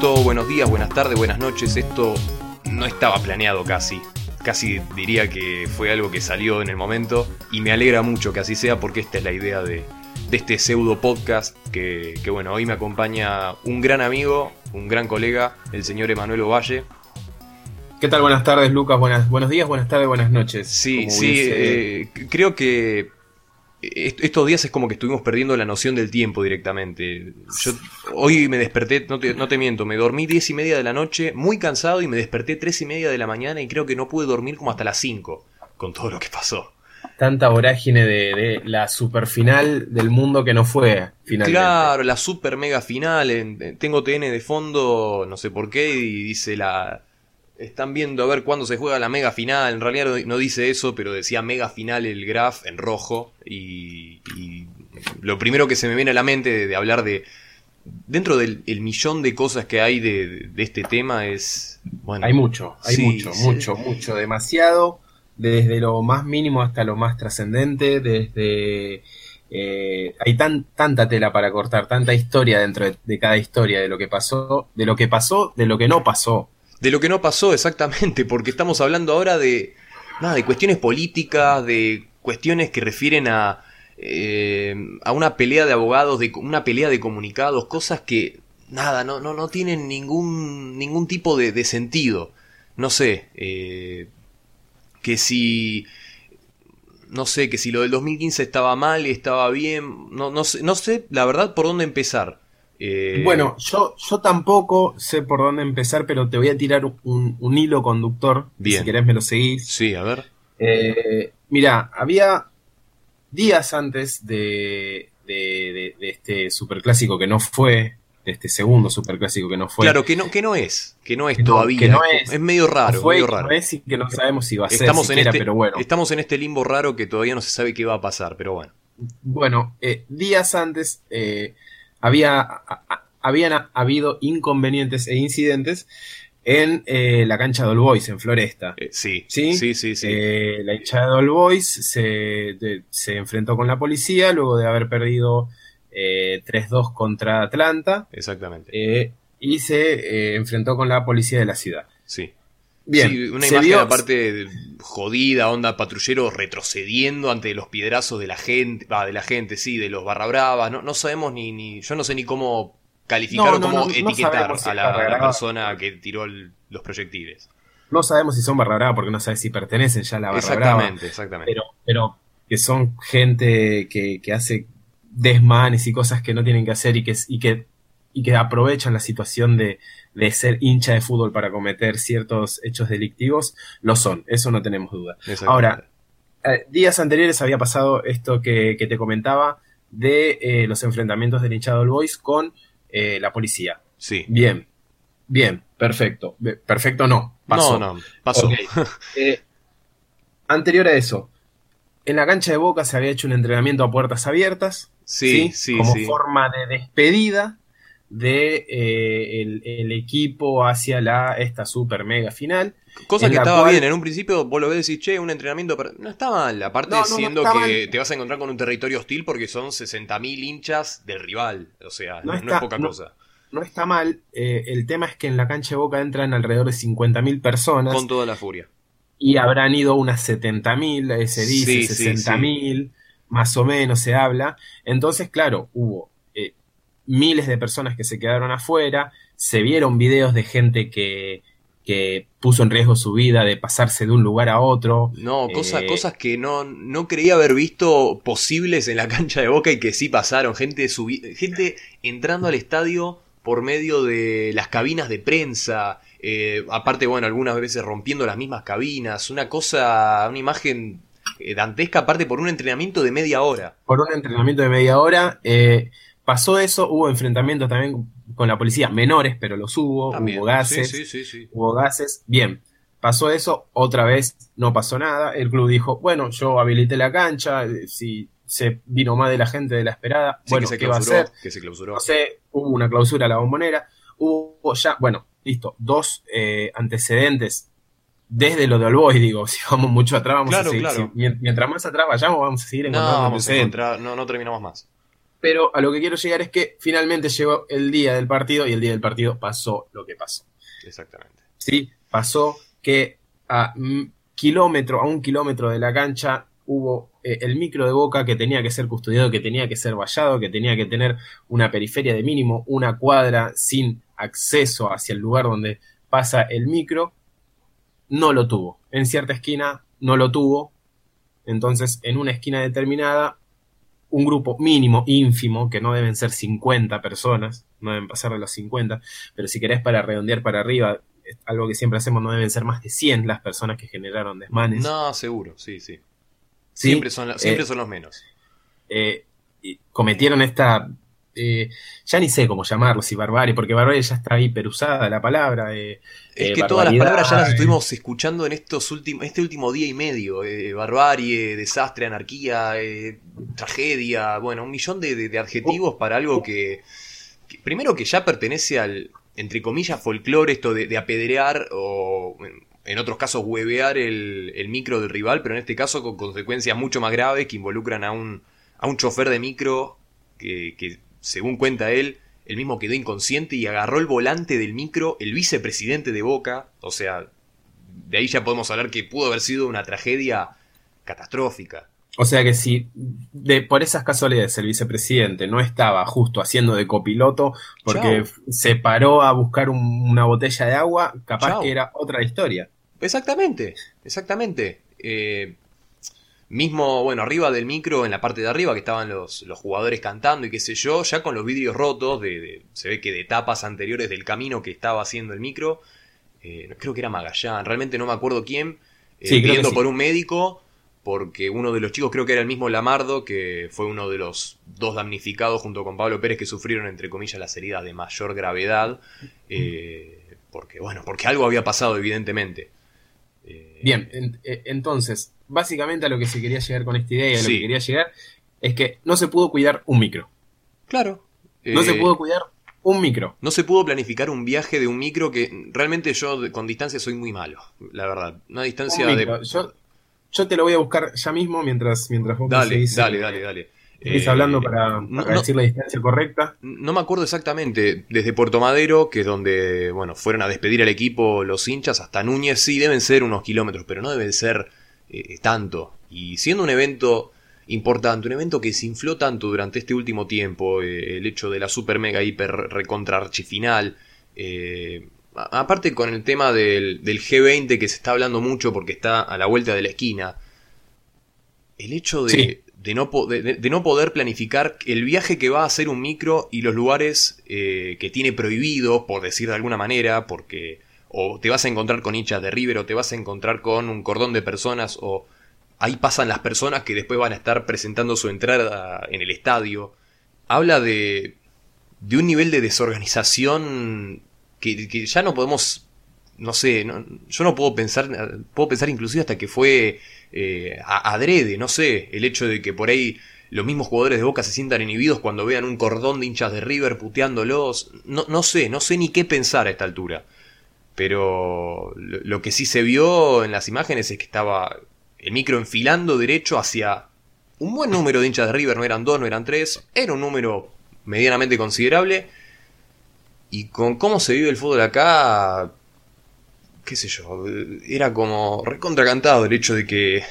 Buenos días, buenas tardes, buenas noches, esto no estaba planeado casi. Casi diría que fue algo que salió en el momento y me alegra mucho que así sea porque esta es la idea de, este pseudo podcast que, que, bueno, hoy me acompaña un gran amigo, un gran colega, el señor Emanuel Ovalle. ¿Qué tal? Buenas tardes, Lucas. Buenas, buenos días, buenas tardes, buenas noches. Sí, sí, eh, creo que estos días es como que estuvimos perdiendo la noción del tiempo directamente. Yo hoy me desperté, no te, no te, miento, me dormí diez y media de la noche, muy cansado, y me desperté tres y media de la mañana y creo que no pude dormir como hasta las cinco con todo lo que pasó. Tanta vorágine de, la super final del mundo que no fue finalmente. Claro, la super mega final. tengo TN de fondo, no sé por qué, y dice la, están viendo a ver cuándo se juega la mega final. En realidad no dice eso, pero decía mega final el graph en rojo. Y, lo primero que se me viene a la mente de, hablar de. Dentro del millón de cosas que hay de, este tema es. Bueno, hay mucho, hay mucho, mucho, mucho, demasiado. Desde lo más mínimo hasta lo más trascendente. Desde. Eh, hay tan, tanta tela para cortar, tanta historia dentro de cada historia de lo que pasó, de lo que pasó, de lo que no pasó de lo que no pasó exactamente, porque estamos hablando ahora de, nada, de cuestiones políticas, de cuestiones que refieren a, eh, a una pelea de abogados, de una pelea de comunicados, cosas que, nada, no, no, no tienen ningún, ningún tipo de, sentido. No sé, eh, que si no sé, que si lo del 2015 estaba mal estaba bien, no, no, sé, no sé la verdad por dónde empezar. Eh, bueno, yo, yo tampoco sé por dónde empezar, pero te voy a tirar un, hilo conductor. Si querés me lo seguís. Sí, a ver. Eh, mira, había días antes de, de, este superclásico que no fue, de este segundo superclásico que no fue. Claro, que no, que no es, que no es todavía. Que no es, es medio raro, fue, medio raro. No es y que no sabemos si va a estamos ser en este, pero bueno. Estamos en este limbo raro que todavía no se sabe qué va a pasar, pero bueno. Bueno, eh, días antes había, habían habido inconvenientes e incidentes en eh, la cancha de All Boys, en Floresta. Eh, sí, sí, sí, sí. Eh, la hinchada de All Boys se, se, enfrentó con la policía luego de haber perdido 3-2 contra Atlanta. Exactamente. y se enfrentó con la policía de la ciudad. Sí. Bien, una imagen aparte jodida, onda patrullero retrocediendo ante los piedrazos de la gente, va, de la gente, sí, de los barra bravas, no, no sabemos ni, ni, yo no sé ni cómo calificar o cómo etiquetar a, la, persona que tiró los proyectiles. No sabemos si son barra brava porque no sabes si pertenecen ya a la barra exactamente, Exactamente, pero, pero que son gente que, que hace desmanes y cosas que no tienen que hacer y que, y que, y que aprovechan la situación de, de ser hincha de fútbol para cometer ciertos hechos delictivos, lo son, eso no tenemos duda. Ahora, eh, días anteriores había pasado esto que, te comentaba de eh, los enfrentamientos del hinchado del Boys con eh, la policía. Sí. Bien, bien, perfecto. Perfecto no, pasó. No, no, pasó. anterior a eso, en la cancha de Boca se había hecho un entrenamiento a puertas abiertas. Sí, sí, Como forma de despedida de eh, el, equipo hacia la esta super mega final. Cosa que estaba bien, en un principio vos lo ves y decís, che, un entrenamiento, pero no está mal, aparte siendo que te vas a encontrar con un territorio hostil porque son 60.000 hinchas del rival, o sea, no, es poca cosa. No está mal, eh, el tema es que en la cancha de Boca entran alrededor de 50.000 personas. Con toda la furia. Y habrán ido unas 70.000, se dice, 60.000, más o menos se habla. Entonces, claro, hubo miles de personas que se quedaron afuera, se vieron videos de gente que, que puso en riesgo su vida de pasarse de un lugar a otro. No, cosas, eh, cosas que no, no creía haber visto posibles en la cancha de Boca y que sí pasaron. Gente, gente entrando al estadio por medio de las cabinas de prensa. Eh, aparte, bueno, algunas veces rompiendo las mismas cabinas. Una cosa, una imagen eh, dantesca, aparte por un entrenamiento de media hora. Por un entrenamiento de media hora. Pasó eso, hubo enfrentamientos también con la policía, menores, pero los hubo, hubo gases, sí, sí, sí, hubo gases, bien. Pasó eso, otra vez no pasó nada, el club dijo, bueno, yo habilité la cancha, eh, si se vino más de la gente de la esperada, bueno, ¿qué va a hacer? Que se clausuró. No sé, hubo una clausura a la bombonera, hubo ya, bueno, listo, dos eh, antecedentes desde lo de Olboy, digo, si vamos mucho atrás, vamos a seguir. mientras más atrás vayamos, vamos a seguir encontrando no, vamos a encontrar, no, no terminamos más. Pero a lo que quiero llegar es que finalmente llegó el día del partido y el día del partido pasó lo que pasó. Exactamente. Sí, pasó que a kilómetro, a un kilómetro de la cancha hubo eh, el micro de Boca que tenía que ser custodiado, que tenía que ser vallado, que tenía que tener una periferia de mínimo, una cuadra sin acceso hacia el lugar donde pasa el micro, no lo tuvo. En cierta esquina no lo tuvo. Entonces, en una esquina determinada, un grupo mínimo, ínfimo, que no deben ser 50 personas, no deben pasar de los 50, pero si querés para redondear para arriba, algo que siempre hacemos, no deben ser más de 100 las personas que generaron desmanes. No, seguro, sí, sí. Siempre, son, siempre eh, son los menos. Eh, cometieron esta eh, ya ni sé cómo llamarlo, si barbarie, porque barbarie ya está hiperusada la palabra. es que todas las palabras ya las estuvimos escuchando en estos últimos, este último día y medio. barbarie, desastre, anarquía, tragedia, bueno, un millón de, adjetivos para algo que, primero que ya pertenece al, entre comillas, folclore, esto de, apedrear o en otros casos huevear el, micro del rival, pero en este caso con consecuencias mucho más graves que involucran a un, a un chofer de micro que, según cuenta él, él mismo quedó inconsciente y agarró el volante del micro el vicepresidente de Boca, o sea, de ahí ya podemos hablar que pudo haber sido una tragedia catastrófica. O sea que si de, por esas casualidades el vicepresidente no estaba justo haciendo de copiloto porque se paró a buscar una botella de agua, capaz que era otra historia. Exactamente, exactamente. Eh, mismo, bueno, arriba del micro, en la parte de arriba, que estaban los, los jugadores cantando y qué sé yo, ya con los vidrios rotos, de, se ve que de etapas anteriores del camino que estaba haciendo el micro, eh, creo que era Magallán, realmente no me acuerdo quién, eh, pidiendo por un médico porque uno de los chicos, creo que era el mismo Lamardo, que fue uno de los dos damnificados junto con Pablo Pérez que sufrieron, entre comillas, las heridas de mayor gravedad, eh, porque, bueno, porque algo había pasado, evidentemente. Eh, Bien, entonces, básicamente a lo que se quería llegar con esta idea, a lo que quería llegar, es que no se pudo cuidar un micro. Claro. No se pudo cuidar un micro. No se pudo planificar un viaje de un micro que realmente yo con distancia soy muy malo, la verdad. Una distancia de... Yo te lo voy a buscar ya mismo mientras, mientras vos dale, dale, dale, dale. Estás hablando eh, para, decir la distancia correcta. No me acuerdo exactamente. Desde Puerto Madero, que es donde bueno, fueron a despedir al equipo los hinchas, hasta Núñez, sí deben ser unos kilómetros, pero no deben ser eh, tanto. Y siendo un evento importante, un evento que se infló tanto durante este último tiempo, eh, el hecho de la super mega hiper recontra archifinal, eh, aparte con el tema del, G20 que se está hablando mucho porque está a la vuelta de la esquina, el hecho de, no, de, no, poder planificar el viaje que va a hacer un micro y los lugares eh, que tiene prohibido, por decir de alguna manera, porque o te vas a encontrar con hinchas de River o te vas a encontrar con un cordón de personas o ahí pasan las personas que después van a estar presentando su entrada en el estadio. Habla de, de un nivel de desorganización que, ya no podemos, no sé, yo no puedo pensar, puedo pensar inclusive hasta que fue eh, adrede, no sé, el hecho de que por ahí los mismos jugadores de Boca se sientan inhibidos cuando vean un cordón de hinchas de River puteándolos, no, no sé, no sé ni qué pensar a esta altura. Pero lo que sí se vio en las imágenes es que estaba el micro enfilando derecho hacia un buen número de hinchas de River, no eran dos, no eran tres, era un número medianamente considerable. Y con cómo se vive el fútbol acá, qué sé yo, era como recontracantado el hecho de que...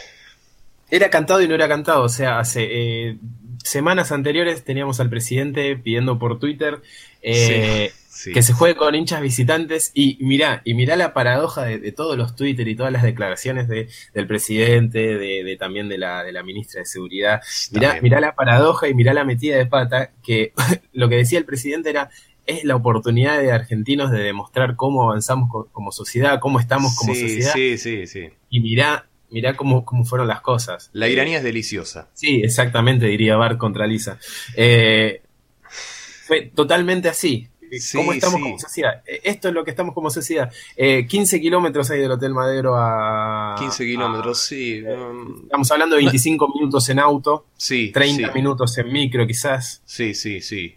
Era cantado y no era cantado, o sea, hace eh, semanas anteriores teníamos al presidente pidiendo por Twitter eh, que se juegue con hinchas visitantes y mirá, y mirá la paradoja de, todos los Twitter y todas las declaraciones de, del presidente, de, también de la, de la ministra de Seguridad. Mirá, mirá la paradoja y mirá la metida de pata que lo que decía el presidente era es la oportunidad de argentinos de demostrar cómo avanzamos como sociedad, cómo estamos como sociedad. Sí, sí, sí. Y mirá, mirá cómo, cómo fueron las cosas. La iranía es deliciosa. Sí, exactamente, diría Bart contra Lisa. Eh, fue totalmente así. ¿Cómo estamos como sociedad? Eh, esto es lo que estamos como sociedad. 15 eh, kilómetros hay del Hotel Madero a... 15 kilómetros, sí. Eh, estamos hablando de 25 minutos en auto. Sí. 30 minutos en micro, quizás. Sí, sí, sí.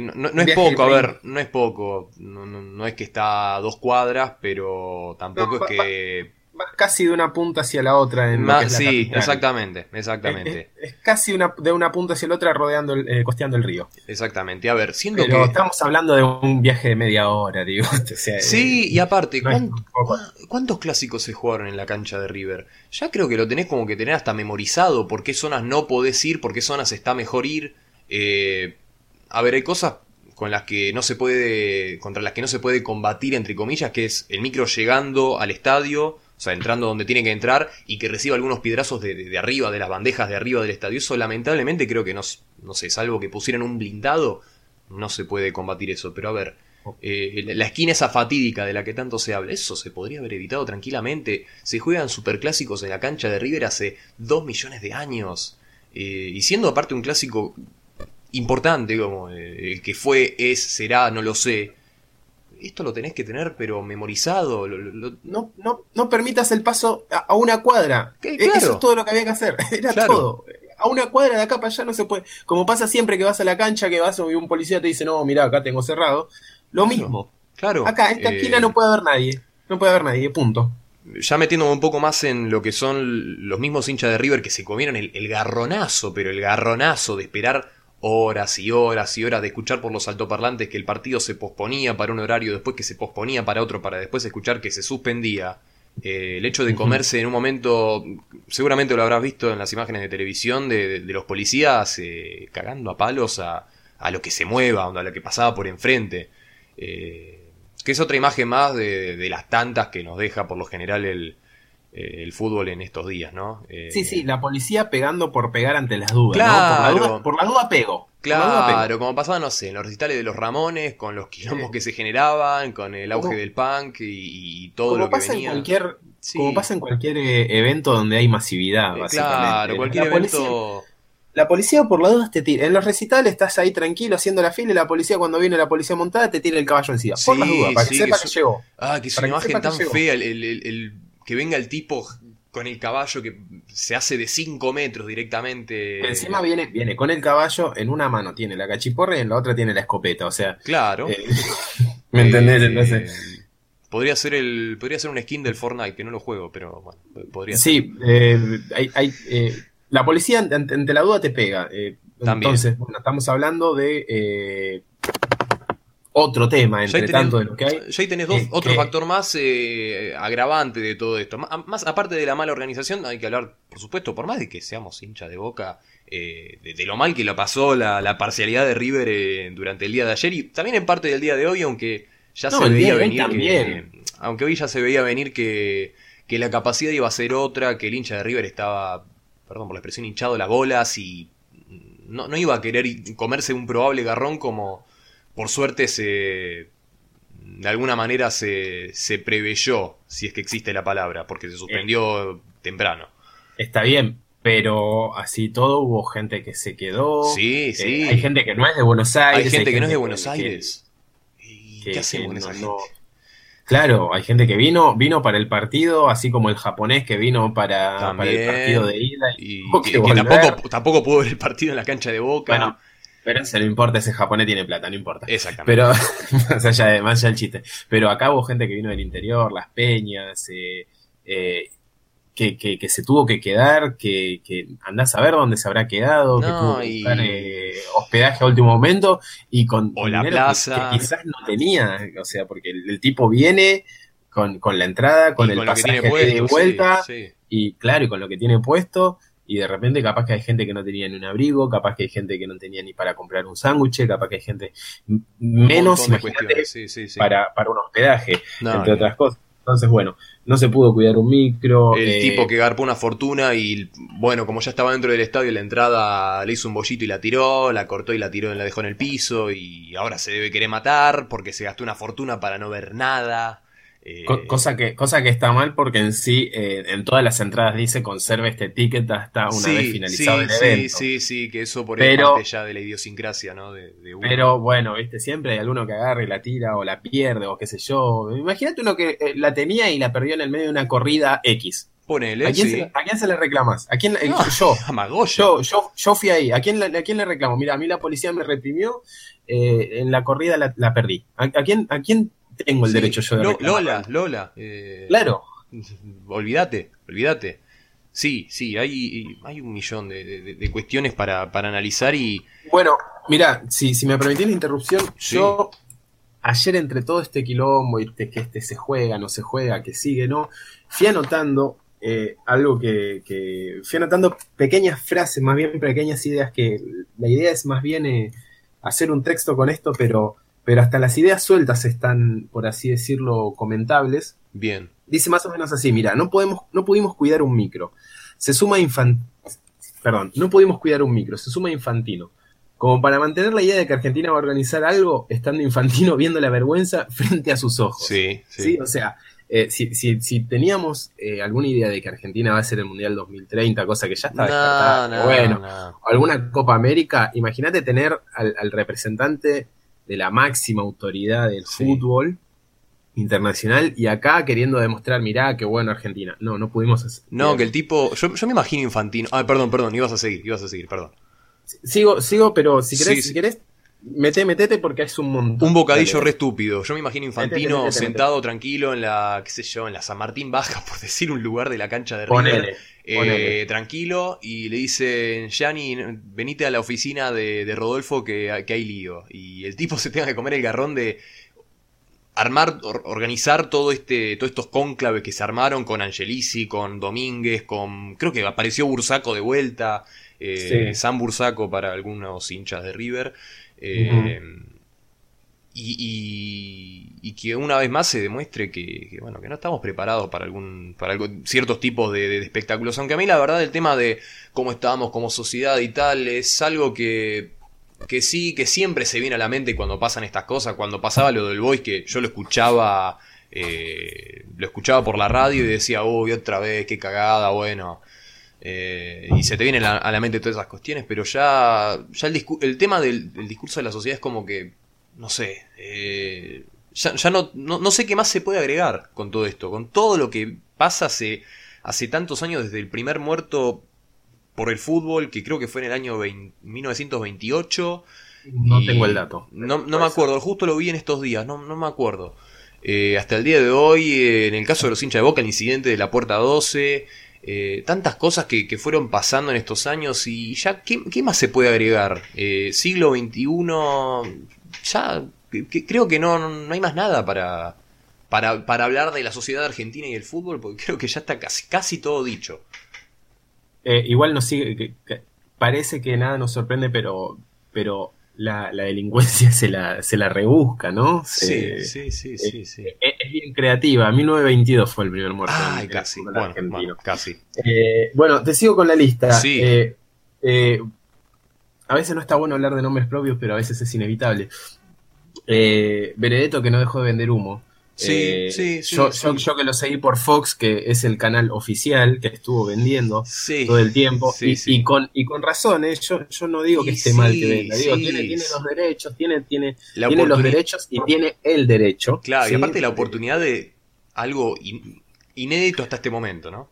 no, es poco, a ver, no es poco. No, es que está a dos cuadras, pero tampoco es que... casi de una punta hacia la otra. En la sí, capital. exactamente, exactamente. Es, es casi una, de una punta hacia la otra rodeando, el- eh, costeando el río. Exactamente. A ver, siendo Pero que. estamos hablando de un viaje de media hora, digo. O sea, Sí, eh, y aparte, no es ¿cuán- tampoco- cuán- ¿cuántos clásicos se jugaron en la cancha de River? Ya creo que lo tenés como que tener hasta memorizado, por qué zonas no podés ir, por qué zonas está mejor ir. Eh, a ver, hay cosas con las que no se puede, contra las que no se puede combatir, entre comillas, que es el micro llegando al estadio, sea, entrando donde tiene que entrar y que reciba algunos piedrazos de, arriba, de las bandejas de arriba del estadio. Eso lamentablemente creo que no, no sé, salvo que pusieran un blindado, no se puede combatir eso. Pero a ver, eh, la esquina esa fatídica de la que tanto se habla, eso se podría haber evitado tranquilamente. Se juegan superclásicos en la cancha de River hace dos millones de años. Eh, y siendo aparte un clásico importante, como eh, el que fue, es, será, no lo sé. Esto lo tenés que tener, pero memorizado. lo- lo- lo- no, no, no permitas el paso a, a una cuadra. ¿Qué? Claro. Eso es todo lo que había que hacer. Era Claro. todo. A una cuadra de acá para allá no se puede. Como pasa siempre que vas a la cancha, que vas y un policía te dice, no, mira, acá tengo cerrado. Lo Claro. mismo. Claro. Acá, en esta eh, esquina no puede haber nadie. No puede haber nadie, punto. ya metiéndome un poco más en lo que son los mismos hinchas de River que se comieron el, el garronazo, pero el garronazo de esperar horas y horas y horas de escuchar por los altoparlantes que el partido se posponía para un horario, después que se posponía para otro, para después escuchar que se suspendía. Eh, el hecho de comerse en un momento, seguramente lo habrás visto en las imágenes de televisión de, de- de los policías eh, cagando a palos a, a lo que se mueva, a lo que pasaba por enfrente. Eh, que es otra imagen más de, de las tantas que nos deja por lo general el, el fútbol en estos días, ¿no? Eh, Sí, sí, la policía pegando por pegar ante las dudas. ¿no? Claro. Por, la duda, por la duda pego. Por la duda pego. Claro, como pasaba, no sé, en los recitales de los Ramones, con los quilombos Sí. que se generaban, con el auge Como- del punk y, y todo Como lo que pasa venía. en cualquier, Sí. como pasa en cualquier eh, evento donde hay masividad, Eh, básicamente. claro, cualquier la policía, evento. la policía por la duda te tira. En los recitales estás ahí tranquilo haciendo la fila y la policía cuando viene la policía montada te tira el caballo encima. por Sí, las dudas, para sí, que sepa que llegó. Ah, que es Para una imagen tan fea, el, el- el- el- que venga el tipo con el caballo que se hace de 5 metros directamente. Encima viene, viene con el caballo, en una mano tiene la cachiporra y en la otra tiene la escopeta. O sea, Claro. eh, ¿me entendés? Eh, Entonces, Podría ser el. Podría ser un skin del Fortnite, que no lo juego, pero bueno, podría ser. sí, eh, hay, hay, eh, la policía ante, ante la duda te pega. También. entonces, bueno, estamos hablando de otro tema, entre tenés- tanto de lo que hay. ya ahí tenés dos- Eh, otro que- factor más eh, agravante de todo esto. Má- Más, aparte de la mala organización, hay que hablar, por supuesto, por más de que seamos hinchas de boca, eh, de, de lo mal que lo pasó la, la parcialidad de River eh, durante el día de ayer y también en parte del día de hoy, aunque ya No, se veía venir también. que. Aunque hoy ya se veía venir que, que la capacidad iba a ser otra, que el hincha de River estaba, perdón por la expresión, hinchado las bolas y no, no iba a querer comerse un probable garrón como por suerte se de alguna manera se, se preveyó, si es que existe la palabra, porque se suspendió temprano. Está bien, pero así todo hubo gente que se quedó. Sí, eh, sí. hay gente que no es de Buenos Aires. Hay gente que no es de Buenos que- Aires. ¿Y que- qué hacemos con esa no- gente? no- Claro, hay gente que vino, vino para el partido, así como el japonés que vino para, el partido de ida. Y que, tampoco, tampoco pudo ver el partido en la cancha de Boca. Bueno, pero eso no importa, ese japonés tiene plata, no importa. Exactamente. Pero, más allá, de, más allá del chiste. Pero acá hubo gente que vino del interior, las peñas, eh, eh, que, que, que se tuvo que quedar, que, que andás a ver dónde se habrá quedado, que No, tuvo que y- buscar eh, hospedaje a último momento y con O la que- plaza. Que, quizás no tenía, o sea, porque el, el tipo viene con, con la entrada, con Y el con lo que pasaje tiene de puesto, vuelta, sí, sí. y claro, y con lo que tiene puesto, y de repente capaz que hay gente que no tenía ni un abrigo, capaz que hay gente que no tenía ni para comprar un sándwich, capaz que hay gente menos, imagínate, cuestiones, sí, sí, sí. para, para un hospedaje, No, entre no. otras cosas. Entonces, bueno, no se pudo cuidar un micro. El eh, tipo que garpó una fortuna y, bueno, como ya estaba dentro del estadio, la entrada le hizo un bollito y la tiró, la cortó y la tiró y la dejó en el piso y ahora se debe querer matar porque se gastó una fortuna para no ver nada. Eh, co- cosa, que, cosa que está mal porque en sí, eh, en todas las entradas dice conserve este ticket hasta una sí, vez finalizado sí, el sí, evento. Sí, sí, que eso por Pero- parte ya de la idiosincrasia, ¿no? De, de uno. Pero bueno, viste, siempre hay alguno que agarre y la tira o la pierde o qué sé yo. Imagínate uno que eh, la tenía y la perdió en el medio de una corrida X. Ponele, ¿A quién, sí. se, ¿A quién se le reclamas? ¿A quién? No, yo. Yo, yo, yo fui ahí. ¿A quién, le- ¿A quién le reclamo? Mira, a mí la policía me reprimió. eh, en la corrida la, la perdí. ¿A, a quién, ¿A quién tengo el Sí, derecho yo de reclamar? Lola, Lola. eh, Claro. olvídate, olvídate. Sí, sí, hay, hay un millón de, cuestiones para, para, analizar y... Bueno, mira, si, si me permitís la interrupción, yo ayer entre todo este quilombo y que este se juega, no se juega, que sigue, no, fui anotando eh, algo que, que, fui anotando pequeñas frases, más bien pequeñas ideas, que la idea es más bien eh, hacer un texto con esto, pero, pero hasta las ideas sueltas están, por así decirlo, comentables. Bien. Dice más o menos así, mira, no, podemos, no pudimos cuidar un micro. Se suma Infantino. Perdón, no pudimos cuidar un micro, se suma Infantino. Como para mantener la idea de que Argentina va a organizar algo, estando Infantino viendo la vergüenza frente a sus ojos. Sí, sí. O sea, eh, si, teníamos eh, alguna idea de que Argentina va a ser el Mundial 2030, cosa que ya está descartada, bueno, alguna Copa América, imagínate tener al, representante de la máxima autoridad del fútbol internacional y acá queriendo demostrar, mirá, qué bueno Argentina. No, no pudimos hacer. No, que el tipo, yo, yo me imagino Infantino. Ah, perdón, perdón, ibas a seguir, ibas a seguir, perdón. Sigo, sigo, pero si querés, si querés Mete, metete porque es un montón. Un bocadillo re estúpido. Yo me imagino Infantino sentado tranquilo en la, qué sé yo, en la San Martín Baja, por decir un lugar de la cancha de River. Eh, tranquilo y le dicen, Gianni, venite a la oficina de, Rodolfo que, hay lío. Y el tipo se tenga que comer el garrón de armar, organizar todo este, todos estos cónclaves que se armaron con Angelici, con Domínguez, con, creo que apareció Bursaco de vuelta, eh, San Bursaco para algunos hinchas de River. Eh, y, que una vez más se demuestre que, bueno, que no estamos preparados para algún para ciertos tipos de, espectáculos. Aunque a mí la verdad el tema de cómo estábamos como sociedad y tal es algo que, que sí, que siempre se viene a la mente cuando pasan estas cosas. Cuando pasaba lo del Voice, que yo lo escuchaba, eh, lo escuchaba por la radio y decía, uy, otra vez, qué cagada, bueno. Eh, y se te vienen a la mente todas esas cuestiones, pero ya, ya el, el tema del, discurso de la sociedad es como que, no sé, eh, ya, no, no, sé qué más se puede agregar con todo esto, con todo lo que pasa hace, hace tantos años desde el primer muerto por el fútbol, que creo que fue en el año 1928. No tengo el dato. No, no me acuerdo, justo lo vi en estos días, no, no me acuerdo. Eh, hasta el día de hoy, en el caso de los hinchas de Boca, el incidente de la Puerta 12, eh, tantas cosas que, fueron pasando en estos años y ya, ¿qué, más se puede agregar? Eh, siglo XXI, ya creo que no, no hay más nada para, para, hablar de la sociedad argentina y el fútbol, porque creo que ya está casi, casi todo dicho. Eh, igual nos sigue, parece que nada nos sorprende, pero, pero la, delincuencia se la, se la rebusca, ¿no? sí, sí, sí, sí, sí. Es, bien creativa. 1922 fue el primer muerto. Ay, casi. Bueno, casi. Eh, bueno, te sigo con la lista. Sí. Eh, eh, a veces no está bueno hablar de nombres propios, pero a veces es inevitable. Benedetto que no dejó de vender humo. Sí, eh, sí, sí, yo, Yo, que lo seguí por Fox, que es el canal oficial que estuvo vendiendo todo el tiempo, y, con, y con razones, yo, yo no digo que esté mal que venda, digo, tiene, tiene los derechos, tiene, tiene, tiene los derechos y tiene el derecho. Claro, y aparte la oportunidad de algo inédito hasta este momento, ¿no?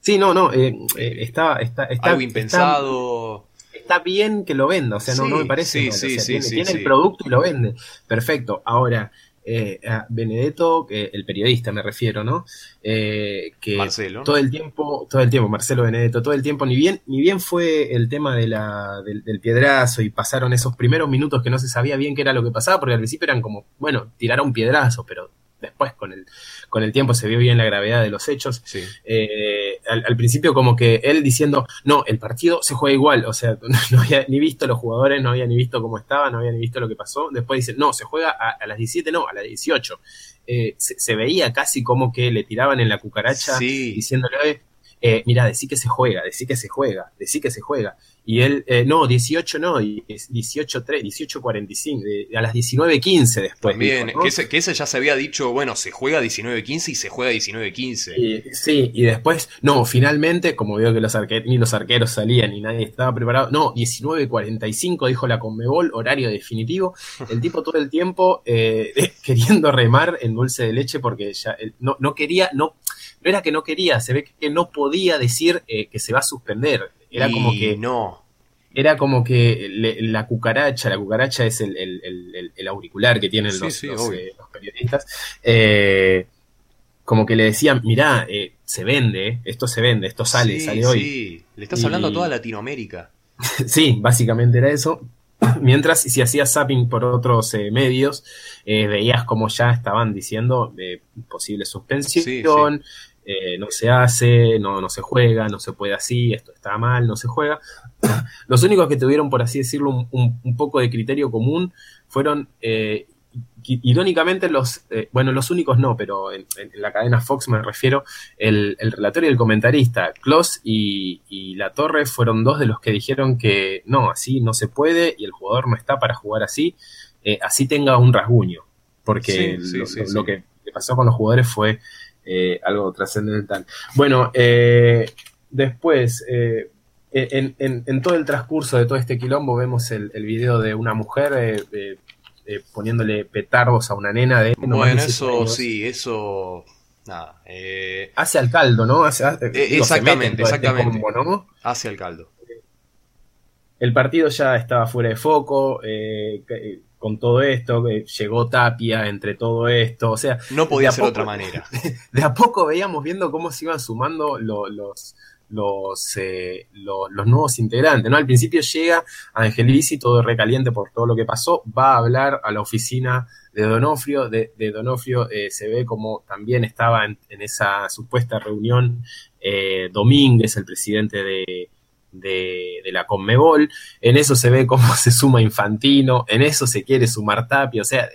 Sí, no, no, eh, eh, está, está, está, Algo impensado. Está, bien que lo venda, o sea, no, no me parece. tiene, tiene el producto y lo vende. Perfecto. Ahora, eh, Benedetto, el periodista me refiero, ¿no? Eh, que todo el tiempo, todo el tiempo, Marcelo Benedetto, todo el tiempo, ni bien, ni bien fue el tema de la, del, piedrazo y pasaron esos primeros minutos que no se sabía bien qué era lo que pasaba, porque al principio eran como, bueno, tirar un piedrazo, pero después con el, con el tiempo se vio bien la gravedad de los hechos. Eh, al, principio como que él diciendo, no, el partido se juega igual, o sea, no, había ni visto los jugadores, no había ni visto cómo estaba, no había ni visto lo que pasó. Después dice, no, se juega a, las 17, no, a las 18. Eh, se, veía casi como que le tiraban en la cucaracha diciéndole, eh, mira, decí que se juega, decí que se juega, decí que se juega. Y él, eh, no, 18 no, 18, 3, 18, 45, a las 19.15 después. También, que, ese, que, ese, ya se había dicho, bueno, se juega 19.15 y se juega 19.15. Sí, y después, no, finalmente, como veo que los arqueros, ni los arqueros salían ni nadie estaba preparado, no, 19.45 dijo la Conmebol, horario definitivo. El tipo todo el tiempo eh, queriendo remar en dulce de leche porque ya no, no quería, no, no era que no quería, se ve que no podía decir eh, que se va a suspender era como que. No. Era como que la cucaracha, la cucaracha es el, auricular que tienen los, eh, periodistas. Eh, como que le decían, mirá, eh, se vende, esto se vende, esto sale, sale hoy. Sí, le estás hablando a toda Latinoamérica. sí, básicamente era eso. Mientras, si hacías zapping por otros eh, medios, eh, veías como ya estaban diciendo posible suspensión, no se hace, no, no se juega, no se puede así, esto está mal, no se juega. Los únicos que tuvieron, por así decirlo, un, poco de criterio común fueron irónicamente los, eh, bueno, los únicos no, pero en, la cadena Fox me refiero, el, el relator y el comentarista, Kloss y, La Torre fueron dos de los que dijeron que no, así no se puede y el jugador no está para jugar así, eh, así tenga un rasguño, porque lo, que pasó con los jugadores fue eh, algo trascendental. Bueno, después... En, en, todo el transcurso de todo este quilombo vemos el, el video de una mujer eh, poniéndole petardos a una nena de... bueno, eso sí, eso... Nada. Eh, hace al caldo, ¿no? Hace, eh, exactamente, este exactamente. Hace al caldo. El partido ya estaba fuera de foco, con todo esto, llegó Tapia entre todo esto, o sea... No podía ser de otra manera. De a poco veíamos viendo cómo se iban sumando los, los, eh, los, nuevos integrantes. ¿no? Al principio llega Angelici, todo recaliente por todo lo que pasó, va a hablar a la oficina de Donofrio. De, Donofrio eh, se ve como también estaba en, esa supuesta reunión eh, Domínguez, el presidente de, de, la Conmebol. En eso se ve cómo se suma Infantino, en eso se quiere sumar Tapia. O sea,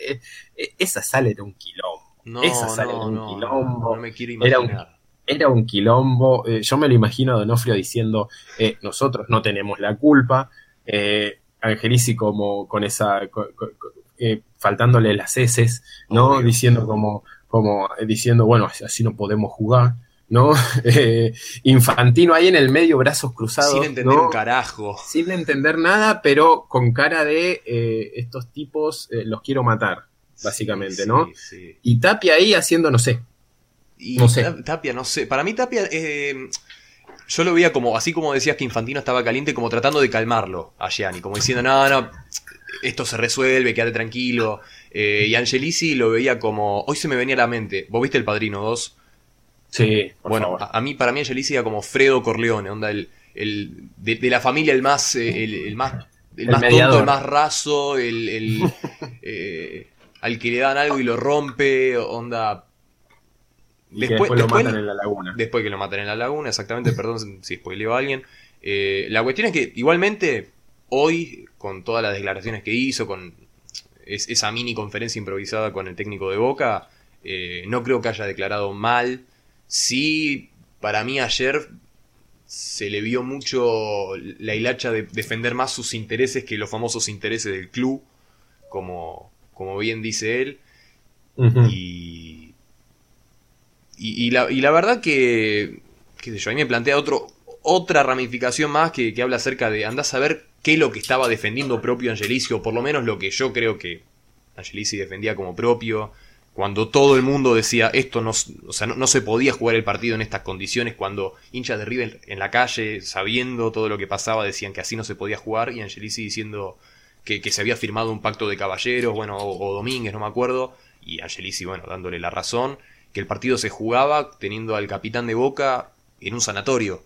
esa sale de un quilombo. esa sale de un quilombo. No me quiero imaginar era un quilombo. Eh, yo me lo imagino a Donofrio diciendo, eh, nosotros no tenemos la culpa. Eh, Angelici como con esa, faltándole las heces, ¿no? Diciendo como, como, diciendo, bueno, así no podemos jugar. ¿No? infantino ahí en el medio, brazos cruzados. Sin entender un carajo. Sin entender nada, pero con cara de estos tipos los quiero matar, básicamente, ¿no? Y Tapia ahí haciendo, no sé, y no sé. Tapia, no sé. Para mí Tapia, eh, yo lo veía como, así como decías que Infantino estaba caliente, como tratando de calmarlo a Gianni, como diciendo, no, no, esto se resuelve, quédate tranquilo. Eh, y Angelici lo veía como, hoy se me venía a la mente, ¿vos viste El Padrino 2? Sí. bueno, A, mí, para mí Angelici era como Fredo Corleone, onda, el, el de, la familia el más, eh, el, más, el, más tonto, el más raso, el, el al que le dan algo y lo rompe, onda Después, lo matan en la laguna. Después que lo matan en la laguna, exactamente, perdón si spoileo a alguien. Eh, la cuestión es que igualmente hoy, con todas las declaraciones que hizo, con esa mini conferencia improvisada con el técnico de Boca, eh, no creo que haya declarado mal. Sí, para mí ayer se le vio mucho la hilacha de defender más sus intereses que los famosos intereses del club, como, como bien dice él. Y y, la, y la verdad que, qué sé yo, ahí me plantea otro, otra ramificación más que, habla acerca de, andás a ver qué es lo que estaba defendiendo propio Angelici, o por lo menos lo que yo creo que Angelici defendía como propio, cuando todo el mundo decía esto no, o sea, no, se podía jugar el partido en estas condiciones, cuando hinchas de River en la calle, sabiendo todo lo que pasaba, decían que así no se podía jugar, y Angelici diciendo que, se había firmado un pacto de caballeros, bueno, o, o Domínguez, no me acuerdo, y Angelici, bueno, dándole la razón, que el partido se jugaba teniendo al capitán de Boca en un sanatorio,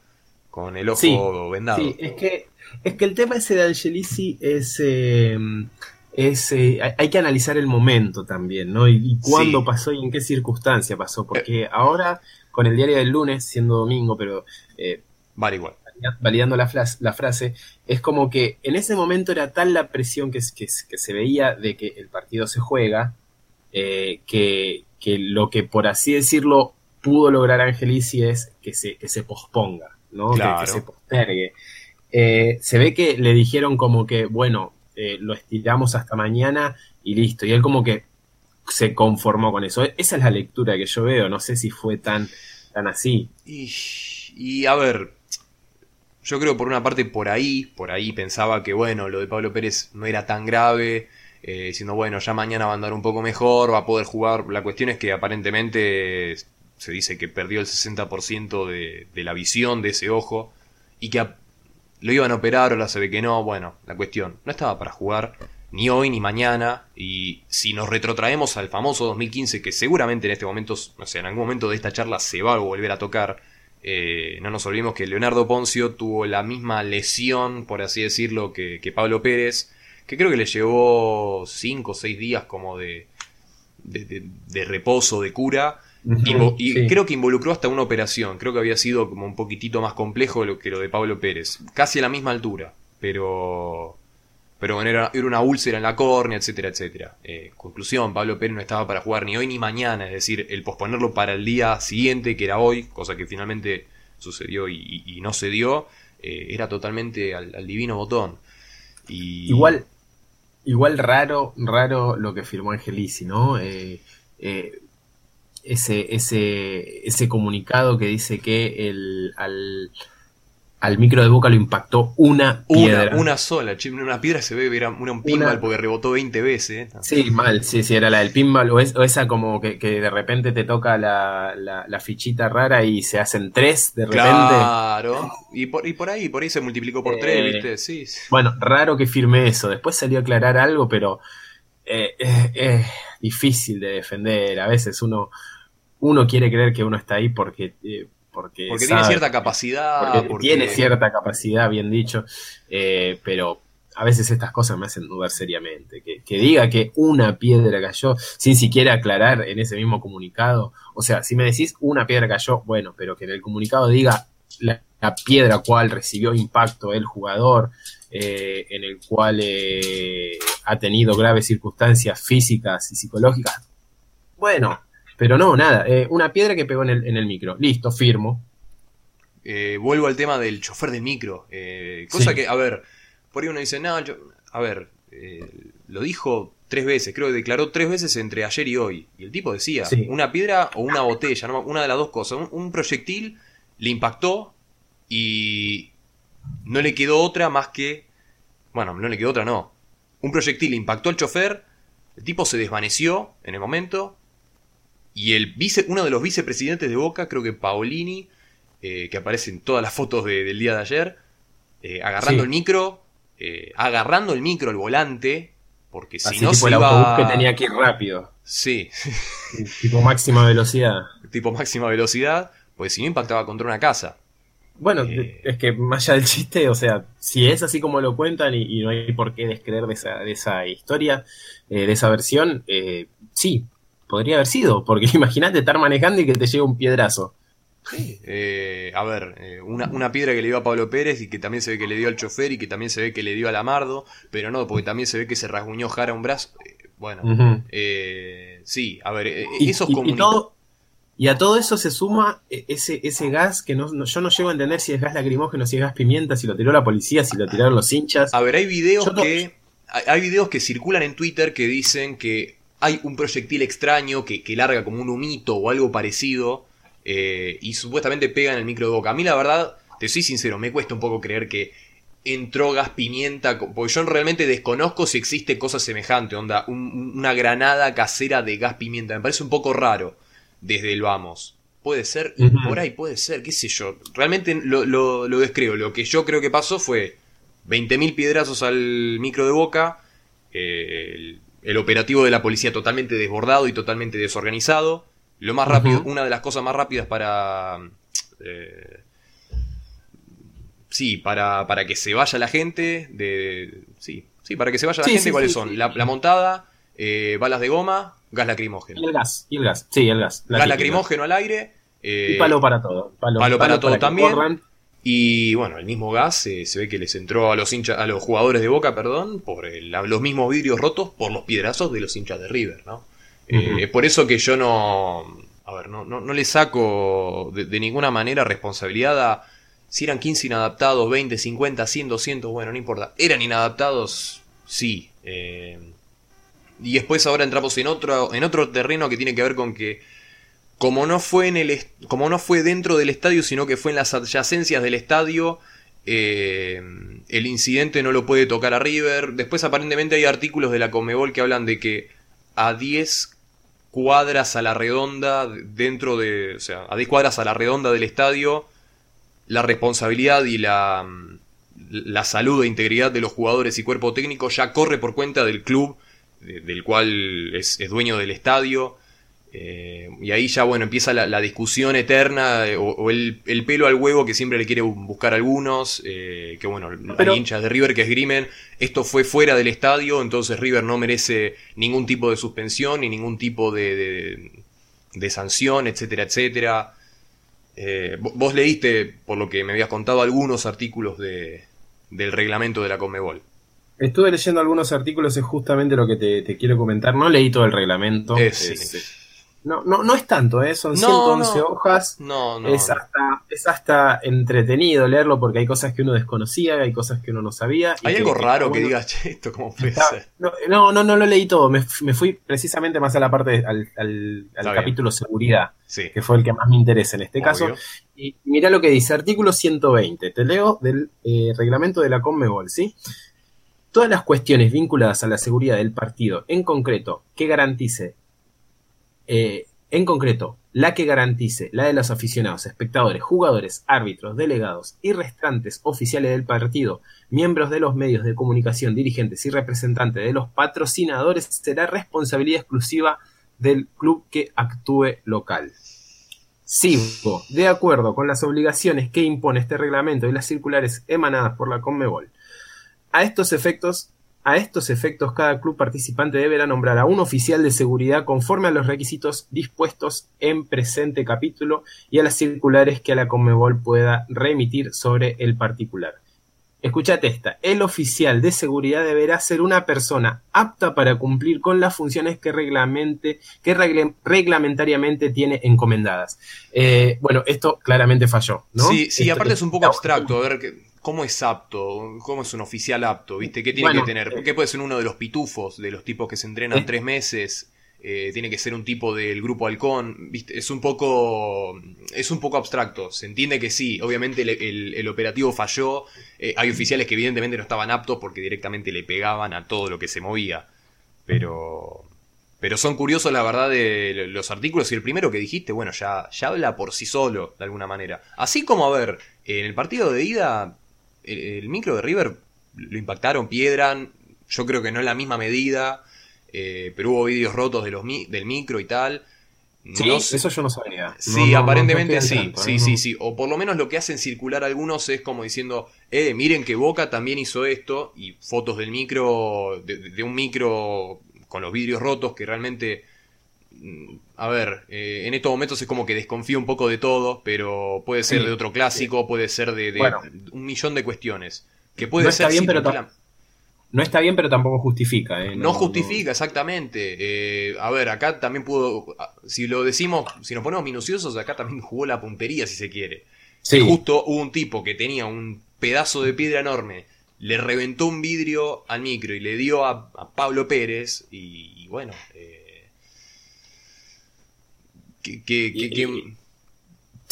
con el ojo vendado. Sí, es que, es que el tema ese de Angelici es... Eh, es, eh, hay que analizar el momento también, ¿no? Y, cuándo pasó y en qué circunstancia pasó, porque ahora con el diario del lunes, siendo domingo, pero eh, vale igual. validando la, la, frase, es como que en ese momento era tal la presión que, que, que se veía de que el partido se juega, que, que lo que por así decirlo pudo lograr Angelici es que se, que se posponga, ¿no? Que, se postergue. Eh, se ve que le dijeron como que, bueno, eh, lo estiramos hasta mañana y listo. Y él como que se conformó con eso. Esa es la lectura que yo veo. No sé si fue tan, tan así. Y, y a ver, yo creo por una parte por ahí, por ahí pensaba que, bueno, lo de Pablo Pérez no era tan grave eh, diciendo, bueno, ya mañana va a andar un poco mejor, va a poder jugar. La cuestión es que aparentemente se dice que perdió el 60% de, de la visión de ese ojo y que lo iban a operar, ahora se ve que no. Bueno, la cuestión, no estaba para jugar. ni hoy ni mañana. Y si nos retrotraemos al famoso 2015, que seguramente en este momento, o sea, en algún momento de esta charla se va a volver a tocar, eh, no nos olvidemos que Leonardo Poncio tuvo la misma lesión, por así decirlo, que, Pablo Pérez, que creo que le llevó 5 o 6 días como de, de, reposo, de cura. Y, creo que involucró hasta una operación. Creo que había sido como un poquitito más complejo que lo de Pablo Pérez. Casi a la misma altura. Pero pero bueno, era, una úlcera en la córnea, etcétera, etcétera. Eh, conclusión, Pablo Pérez no estaba para jugar ni hoy ni mañana, es decir, el posponerlo para el día siguiente, que era hoy, cosa que finalmente sucedió y, no se dio, eh, era totalmente al, divino botón. Y... Igual, igual raro, raro lo que firmó Angelici, ¿no? Eh, ese, ese, ese comunicado que dice que el, al, al micro de Boca lo impactó una piedra. Una, una sola, una piedra se ve, era un pinball porque rebotó 20 veces. ¿eh? Sí, mal, sí, sí, era la del pinball o, esa como que, de repente te toca la, la, fichita rara y se hacen tres de repente. Claro, y por, y por ahí, por ahí se multiplicó por tres, eh, ¿viste? Sí, Bueno, raro que firme eso, después salió a aclarar algo, pero eh, es difícil de defender, a veces uno, uno quiere creer que uno está ahí porque porque, tiene cierta capacidad. Porque, tiene cierta capacidad, bien dicho, eh, pero a veces estas cosas me hacen dudar seriamente. Que, diga que una piedra cayó sin siquiera aclarar en ese mismo comunicado. O sea, si me decís una piedra cayó, bueno, pero que en el comunicado diga la, piedra cual recibió impacto el jugador, eh, en el cual eh, ha tenido graves circunstancias físicas y psicológicas. Bueno, pero no, nada, eh, una piedra que pegó en el, en el micro. Listo, firmo. Eh, vuelvo al tema del chofer de micro. Eh, cosa que, a ver, por ahí uno dice, no, a ver, lo dijo tres veces, creo que declaró tres veces entre ayer y hoy. Y el tipo decía, una piedra o una botella, una de las dos cosas. Un, proyectil le impactó y no le quedó otra más que... Bueno, no le quedó otra, no. Un proyectil impactó al chofer, el tipo se desvaneció en el momento, y el vice, uno de los vicepresidentes de Boca, creo que Paolini, eh, que aparece en todas las fotos del día de ayer, eh, agarrando el micro, eh, agarrando el micro, el volante, porque si no se el autobús que tenía que ir rápido. Sí. tipo máxima velocidad. Tipo máxima velocidad, pues si no impactaba contra una casa. Bueno, es que más allá del chiste, o sea, si es así como lo cuentan y, no hay por qué descreer de esa, de esa historia, de esa versión, sí, podría haber sido, porque imagínate estar manejando y que te llegue un piedrazo. Sí, eh, a ver, eh, una, piedra que le dio a Pablo Pérez y que también se ve que le dio al chofer y que también se ve que le dio a Lamardo, pero no, porque también se ve que se rasguñó Jara un brazo. Eh, bueno, sí, a ver, esos y, y, y, a todo eso se suma ese, ese gas que no, yo no llego a entender si es gas lacrimógeno, si es gas pimienta, si lo tiró la policía, si lo tiraron los hinchas. A ver, hay videos que... Hay videos que circulan en Twitter que dicen que hay un proyectil extraño que, larga como un humito o algo parecido eh, y supuestamente pega en el micro de boca. A mí la verdad, te soy sincero, me cuesta un poco creer que entró gas pimienta, porque yo realmente desconozco si existe cosa semejante, onda, una granada casera de gas pimienta. Me parece un poco raro desde el vamos. Puede ser, por ahí puede ser, qué sé yo. Realmente lo, lo, describo. Lo que yo creo que pasó fue 20.000 piedrazos al micro de boca. Eh, el operativo de la policía totalmente desbordado y totalmente desorganizado. Lo más rápido, una de las cosas más rápidas para. Eh, sí, para, para que se vaya la gente. De, sí, sí, para que se vaya la gente, ¿cuáles son? La, montada, eh, balas de goma, gas lacrimógeno. Y el gas, y el gas, sí, el gas. gas lacrimógeno al aire. y palo para todo. Palo, para todo también. Y bueno, el mismo gas eh, se ve que les entró a los hinchas, a los jugadores de Boca, perdón, por los mismos vidrios rotos por los piedrazos de los hinchas de River, ¿no? Eh, por eso que yo no, a ver, no, no, le saco de, ninguna manera responsabilidad a si eran 15 inadaptados, 20, 50, 100, 200, bueno, no importa. Eran inadaptados, sí. Eh, y después ahora entramos en otro, en otro terreno que tiene que ver con que como no fue en el como no fue dentro del estadio, sino que fue en las adyacencias del estadio, eh, el incidente no lo puede tocar a River. Después aparentemente hay artículos de la Comebol que hablan de que a 10 cuadras a la redonda dentro de, o sea, a 10 cuadras a la redonda del estadio, la responsabilidad y la la salud e integridad de los jugadores y cuerpo técnico ya corre por cuenta del club del cual es, dueño del estadio. Eh, y ahí ya, bueno, empieza la, discusión eterna eh, o, el, pelo al huevo que siempre le quiere buscar algunos. Eh, que bueno, Pero... hinchas de River que esgrimen. Esto fue fuera del estadio, entonces River no merece ningún tipo de suspensión ni ningún tipo de, de, sanción, etcétera, etcétera. vos leíste, por lo que me habías contado, algunos artículos de, del reglamento de la Conmebol. Estuve leyendo algunos artículos, es justamente lo que te, quiero comentar. No leí todo el reglamento. No, no, no es tanto, ¿eh? son 111 hojas. No, no. Es hasta, es hasta entretenido leerlo porque hay cosas que uno desconocía, hay cosas que uno no sabía. ¿Hay algo raro que digas, che, esto cómo puede ser? No, no, no, lo leí todo. Me, fui precisamente más a la parte, al, al, capítulo seguridad, que fue el que más me interesa en este caso. Y mira lo que dice, artículo 120. Te leo del eh, reglamento de la Conmebol, ¿sí? Todas las cuestiones vinculadas a la seguridad del partido, en concreto, que garantice, eh, en concreto, la que garantice la de los aficionados, espectadores, jugadores, árbitros, delegados y restantes oficiales del partido, miembros de los medios de comunicación, dirigentes y representantes de los patrocinadores, será responsabilidad exclusiva del club que actúe local. Sigo, de acuerdo con las obligaciones que impone este reglamento y las circulares emanadas por la Conmebol, a estos efectos, a estos efectos, cada club participante deberá nombrar a un oficial de seguridad conforme a los requisitos dispuestos en presente capítulo y a las circulares que a la Conmebol pueda remitir sobre el particular. Escuchate esta. El oficial de seguridad deberá ser una persona apta para cumplir con las funciones que, reglamente, que reglamentariamente tiene encomendadas. Eh, bueno, esto claramente falló, ¿no? Sí, sí, aparte es un poco abstracto. A ver, ¿Cómo es apto? ¿Cómo es un oficial apto? ¿Viste? ¿Qué tiene que tener? Eh, ¿Qué puede ser uno de los pitufos, de los tipos que se entrenan eh. tres meses? Eh, tiene que ser un tipo del grupo halcón, ¿viste? Es un poco. Es un poco abstracto. Se entiende que sí. Obviamente el, operativo falló. hay oficiales que evidentemente no estaban aptos porque directamente le pegaban a todo lo que se movía. Pero. Pero son curiosos, la verdad, de los artículos. Y el primero que dijiste, bueno, ya, ya habla por sí solo, de alguna manera. Así como, a ver, en el partido de ida el, micro de River lo impactaron, piedran, yo creo que no en la misma medida, eh, pero hubo vídeos rotos de los del micro y tal. Sí, eso yo no sabía. Sí, aparentemente sí, sí, sí, sí. O por lo menos lo que hacen circular algunos es como diciendo, eh, miren que Boca también hizo esto, y fotos del micro, de un micro con los vidrios rotos que realmente Mm, a ver, eh, en estos momentos es como que desconfío un poco de todo, pero puede ser de otro clásico, puede ser de, un millón de cuestiones. Que puede ser bien, pero no está bien, pero tampoco justifica. ¿eh? No, justifica, exactamente. Eh, a ver, acá también pudo. Si lo decimos, si nos ponemos minuciosos, acá también jugó la puntería, si se quiere. Sí. justo hubo un tipo que tenía un pedazo de piedra enorme, le reventó un vidrio al micro y le dio a, Pablo Pérez, y, bueno.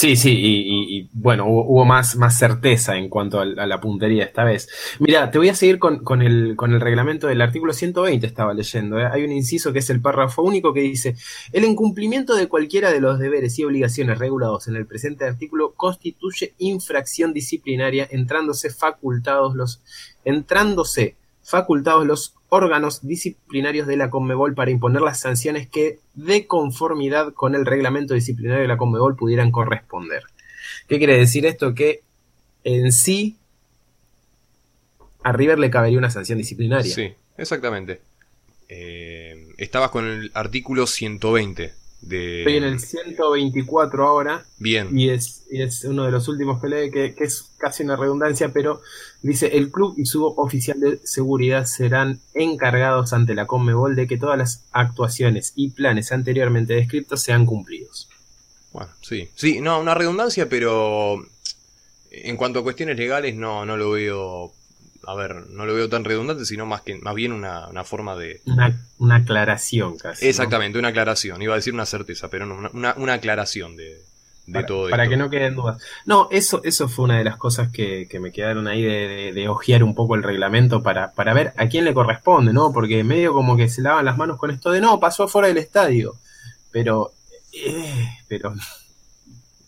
Sí, sí, y, bueno, hubo, más, más, certeza en cuanto a, la puntería esta vez. Mira, te voy a seguir con, el, con, el, reglamento del artículo 120, estaba leyendo. ¿eh? Hay un inciso que es el párrafo único que dice, el incumplimiento de cualquiera de los deberes y obligaciones regulados en el presente artículo constituye infracción disciplinaria entrándose facultados los, entrándose facultados los órganos disciplinarios de la Conmebol para imponer las sanciones que, de conformidad con el reglamento disciplinario de la Conmebol, pudieran corresponder. ¿Qué quiere decir esto? Que en sí a River le cabería una sanción disciplinaria. Sí, exactamente. Eh, estabas con el artículo 120 Estoy en el 124 ahora. Bien. Y es, es uno de los últimos que lee, que, es casi una redundancia, pero dice, el club y su oficial de seguridad serán encargados ante la Conmebol de que todas las actuaciones y planes anteriormente descritos sean cumplidos. Bueno, sí. Sí, no, una redundancia, pero en cuanto a cuestiones legales no, no lo veo a ver, no lo veo tan redundante, sino más que más bien una, forma de... Una, aclaración casi. Exactamente, una aclaración. Iba a decir una certeza, pero no, una, aclaración de, de todo esto. Para que no queden dudas. No, eso, eso fue una de las cosas que, me quedaron ahí de, de, ojear un poco el reglamento para, para ver a quién le corresponde, ¿no? Porque medio como que se lavan las manos con esto de no, pasó fuera del estadio. Pero... Eh, pero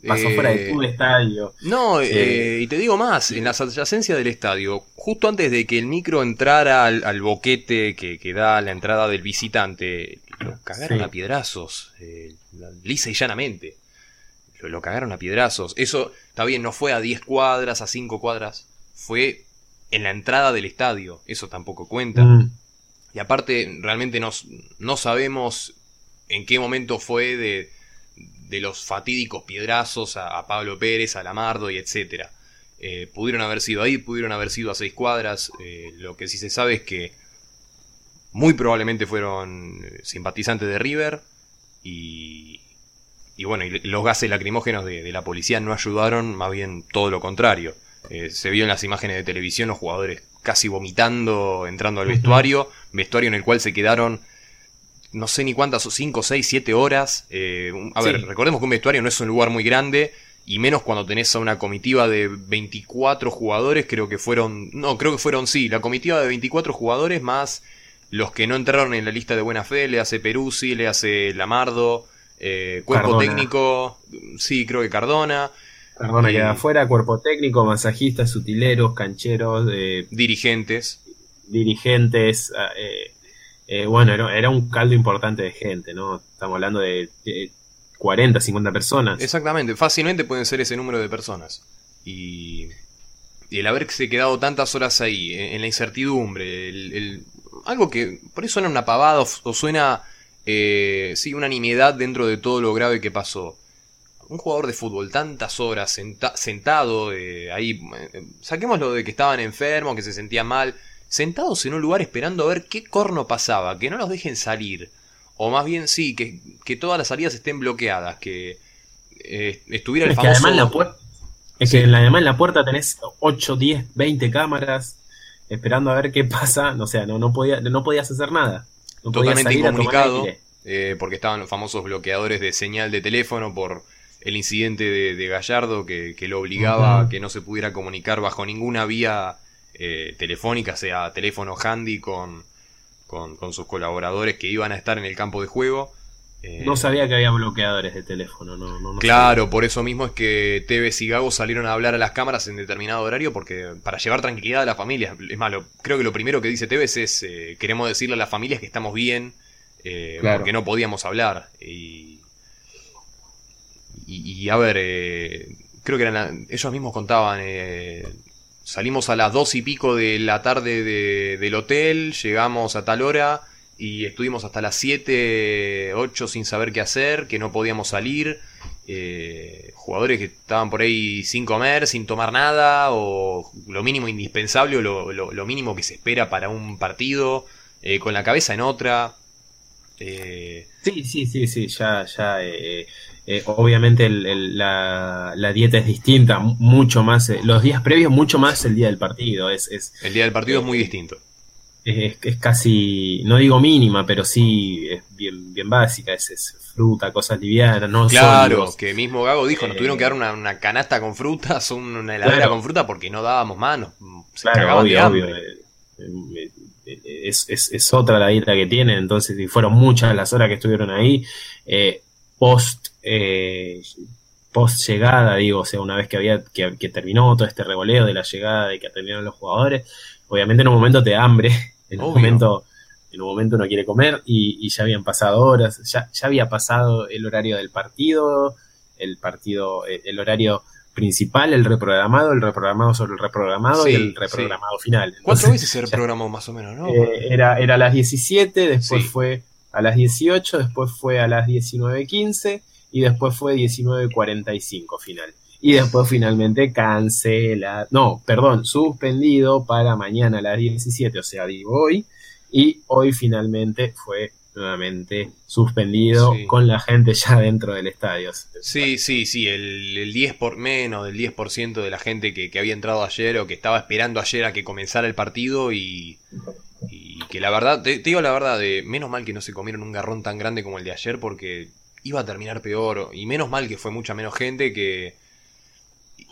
pasó fuera de tu estadio. No, y te digo más, en las adyacencias del estadio, justo antes de que el micro entrara al, boquete que, que, da la entrada del visitante, lo cagaron a piedrazos, lisa y llanamente. Lo, lo, cagaron a piedrazos. Eso, está bien, no fue a 10 cuadras, a 5 cuadras, fue en la entrada del estadio. Eso tampoco cuenta. Mm. Y aparte, realmente no, no sabemos en qué momento fue de, de los fatídicos piedrazos a, Pablo Pérez, a Lamardo y etcétera. Eh, pudieron haber sido ahí, pudieron haber sido a seis cuadras. Eh, lo que sí se sabe es que muy probablemente fueron eh, simpatizantes de River y, y bueno, los gases lacrimógenos de, la policía no ayudaron, más bien todo lo contrario. se vio en las imágenes de televisión los jugadores casi vomitando, entrando al vestuario, vestuario en el cual se quedaron no sé ni cuántas, 5, 6, 7 horas. Eh, a ver, recordemos que un vestuario no es un lugar muy grande, y menos cuando tenés a una comitiva de 24 jugadores, creo que fueron, no, creo que fueron, sí, la comitiva de 24 jugadores más los que no entraron en la lista de buena fe, le hace Peruzzi, le hace Lamardo, eh, cuerpo técnico, sí, creo que Cardona. Cardona queda afuera, cuerpo técnico, masajistas, sutileros, cancheros, eh, dirigentes. Dirigentes, ah, eh, eh, bueno, era, un caldo importante de gente, ¿no? Estamos hablando de, 40, 50 personas. Exactamente, fácilmente pueden ser ese número de personas. Y, el haberse quedado tantas horas ahí, en, la incertidumbre, el, algo que por eso suena una pavada o, suena, eh, sí, una nimiedad dentro de todo lo grave que pasó. Un jugador de fútbol tantas horas sentado eh, ahí, eh, saquémoslo de que estaban enfermos, que se sentían mal, sentados en un lugar esperando a ver qué corno pasaba, que no los dejen salir. O más bien sí, que, que todas las salidas estén bloqueadas, que eh, estuviera el famoso... Que además la es que además en la puerta tenés 8, 10, 20 cámaras esperando a ver qué pasa. O sea, no, no, podía, no podías hacer nada. No Totalmente incomunicado, eh, porque estaban los famosos bloqueadores de señal de teléfono por el incidente de, Gallardo que, que, lo obligaba a que no se pudiera comunicar bajo ninguna vía eh, telefónica, sea teléfono handy con, con, sus colaboradores que iban a estar en el campo de juego. Eh, no sabía que había bloqueadores de teléfono, no, Claro, por eso mismo es que Tevez y Gago salieron a hablar a las cámaras en determinado horario, porque para llevar tranquilidad a las familias. Es malo, creo que lo primero que dice Tevez es: eh, queremos decirle a las familias que estamos bien, porque no podíamos hablar. Y, y, a ver, creo que eran, ellos mismos contaban Salimos a las dos y pico de la tarde del hotel, llegamos a tal hora y estuvimos hasta las 7, 8 sin saber qué hacer, que no podíamos salir. Eh, jugadores que estaban por ahí sin comer, sin tomar nada, o lo mínimo indispensable, o lo, mínimo que se espera para un partido, eh, con la cabeza en otra. Eh, sí, sí, sí, sí, ya, ya eh, obviamente la, dieta es distinta, mucho más, eh, los días previos mucho más el día del partido. Es, es el día del partido es muy distinto. Es, es, casi, no digo mínima, pero sí es bien, bien básica, es, fruta, cosas livianas, no Claro, que mismo Gago dijo, nos tuvieron que dar una, canasta con frutas, una heladera con fruta porque no dábamos manos. Se claro, obvio, obvio. Eh, es, es, otra la dieta que tienen, entonces, y fueron muchas las horas que estuvieron ahí. post eh, post llegada, digo, o sea, una vez que había que, terminó todo este revoleo de la llegada, de que atendieron los jugadores, obviamente en un momento te da hambre, en un momento en un momento uno quiere comer y, ya habían pasado horas, ya, ya, había pasado el horario del partido, el partido, eh, el, horario principal, el reprogramado, el reprogramado sobre el reprogramado y el reprogramado final. ¿Cuántas veces se reprogramó más o menos, no? Eh, era, era a las 17, después fue a las 18, después fue a las 19.15 y después fue 19.45 final. Y después finalmente cancela, no, perdón, suspendido para mañana a las 17, o sea, digo hoy, y hoy finalmente fue nuevamente suspendido con la gente ya dentro del estadio. Sí, sí, sí, el, 10 por menos del 10% de la gente que, había entrado ayer o que estaba esperando ayer a que comenzara el partido y, y que la verdad, te, te, digo la verdad, de menos mal que no se comieron un garrón tan grande como el de ayer porque iba a terminar peor. Y menos mal que fue mucha menos gente que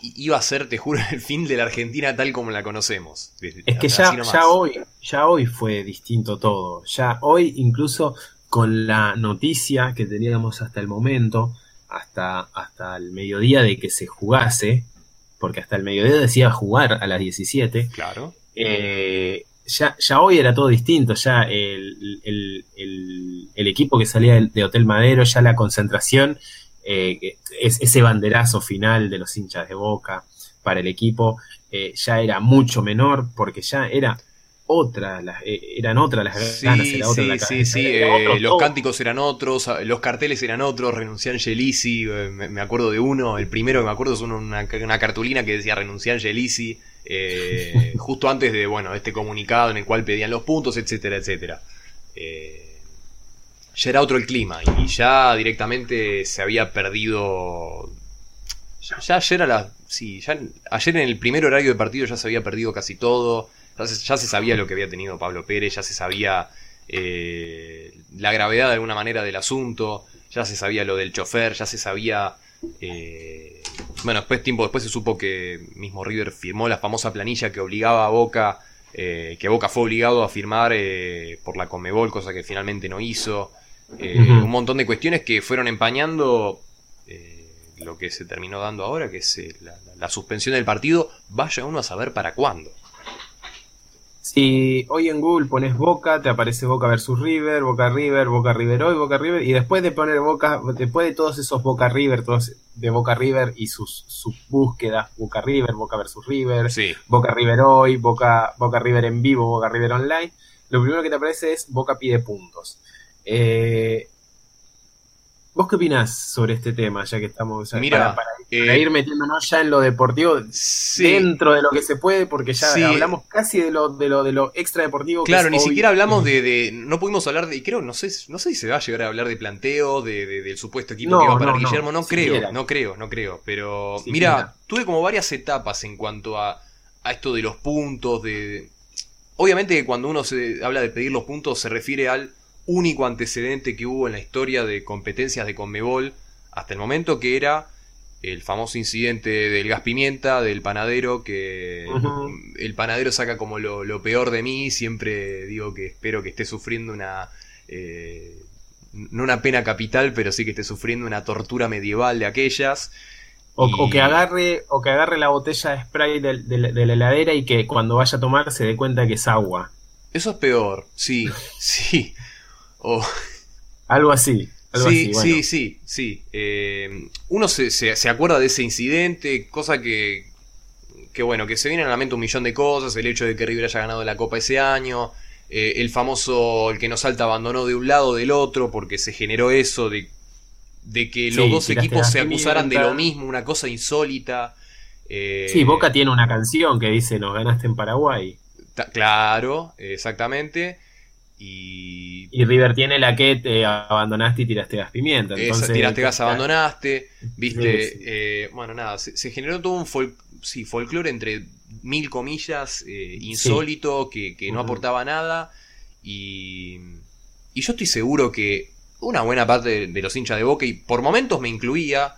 iba a ser, te juro, el fin de la Argentina tal como la conocemos. Es que ya, ya, hoy, ya hoy fue distinto todo. Ya hoy, incluso con la noticia que teníamos hasta el momento, hasta, hasta el mediodía de que se jugase, porque hasta el mediodía decía jugar a las 17. Claro. Eh, ya, ya hoy era todo distinto, ya el, equipo que salía de, Hotel Madero, ya la concentración, eh, ese banderazo final de los hinchas de boca para el equipo, eh, ya era mucho menor, porque ya era otra, eh, eran otras las ganas, era otra la Sí, sí, eh, los cánticos eran otros, los carteles eran otros, renuncian Gelisi, eh, me, acuerdo de uno, el primero que me acuerdo es una, cartulina que decía renuncian Gelisi, justo antes de, bueno, este comunicado en el cual pedían los puntos, etcétera, etcétera. ya era otro el clima y ya directamente se había perdido... Ya, ya ayer a la... Sí, ya, ayer en el primer horario de partido ya se había perdido casi todo ya se, sabía lo que había tenido Pablo Pérez, ya se sabía eh, la gravedad de alguna manera del asunto, ya se sabía lo del chofer, ya se sabía... Eh, bueno, después tiempo después se supo que mismo River firmó la famosa planilla que obligaba a Boca, eh, que Boca fue obligado a firmar por la Conmebol, cosa que finalmente no hizo. Un montón de cuestiones que fueron empañando lo que se terminó dando ahora, que es la, la, suspensión del partido. Vaya uno a saber para cuándo. Si hoy en Google pones Boca, te aparece Boca versus River, Boca River, Boca River hoy, Boca River, y después de poner Boca, después de todos esos Boca River, todos de Boca River y sus, sus búsquedas, Boca River, Boca versus River, Boca River hoy, Boca, Boca River en vivo, Boca River online, lo primero que te aparece es Boca pide puntos. Eh, ¿Vos qué opinás sobre este tema, ya que estamos Mira, para, eh, ir metiéndonos ya en lo deportivo dentro de lo que se puede, porque ya hablamos casi de lo, de lo, de lo extra deportivo. Claro, ni siquiera hablamos de, no pudimos hablar de, creo, no sé, no sé si se va a llegar a hablar de planteo, de, del supuesto equipo que iba para Guillermo, no, creo, no creo, no creo, pero mira, tuve como varias etapas en cuanto a, a esto de los puntos, de... Obviamente cuando uno se habla de pedir los puntos se refiere al único antecedente que hubo en la historia de competencias de Conmebol hasta el momento, que era el famoso incidente del gas pimienta, del panadero, que el panadero saca como lo, peor de mí, siempre digo que espero que esté sufriendo una... Eh, no una pena capital, pero sí que esté sufriendo una tortura medieval de aquellas. O, que agarre, o que agarre la botella de spray de, la heladera y que cuando vaya a tomar se dé cuenta que es agua. Eso es peor, sí, sí. Algo así. sí, sí, sí, sí, eh, uno se, se, acuerda de ese incidente, cosa que, que, bueno, que se viene a la mente un millón de cosas, el hecho de que River haya ganado la Copa ese año, eh, el famoso, el que no salta abandonó de un lado o del otro, porque se generó eso de, de que los dos equipos se acusaran de lo mismo, una cosa insólita. Eh, sí, Boca tiene una canción que dice, nos ganaste en Paraguay. Claro, exactamente. Y, River tiene la que te abandonaste y tiraste gas pimienta. Entonces, tiraste gas, abandonaste. Viste, eh, bueno, nada, se, generó todo un folclore entre mil comillas, eh, insólito, que, no aportaba nada. Y, y yo estoy seguro que una buena parte de, los hinchas de Boca, y por momentos me incluía,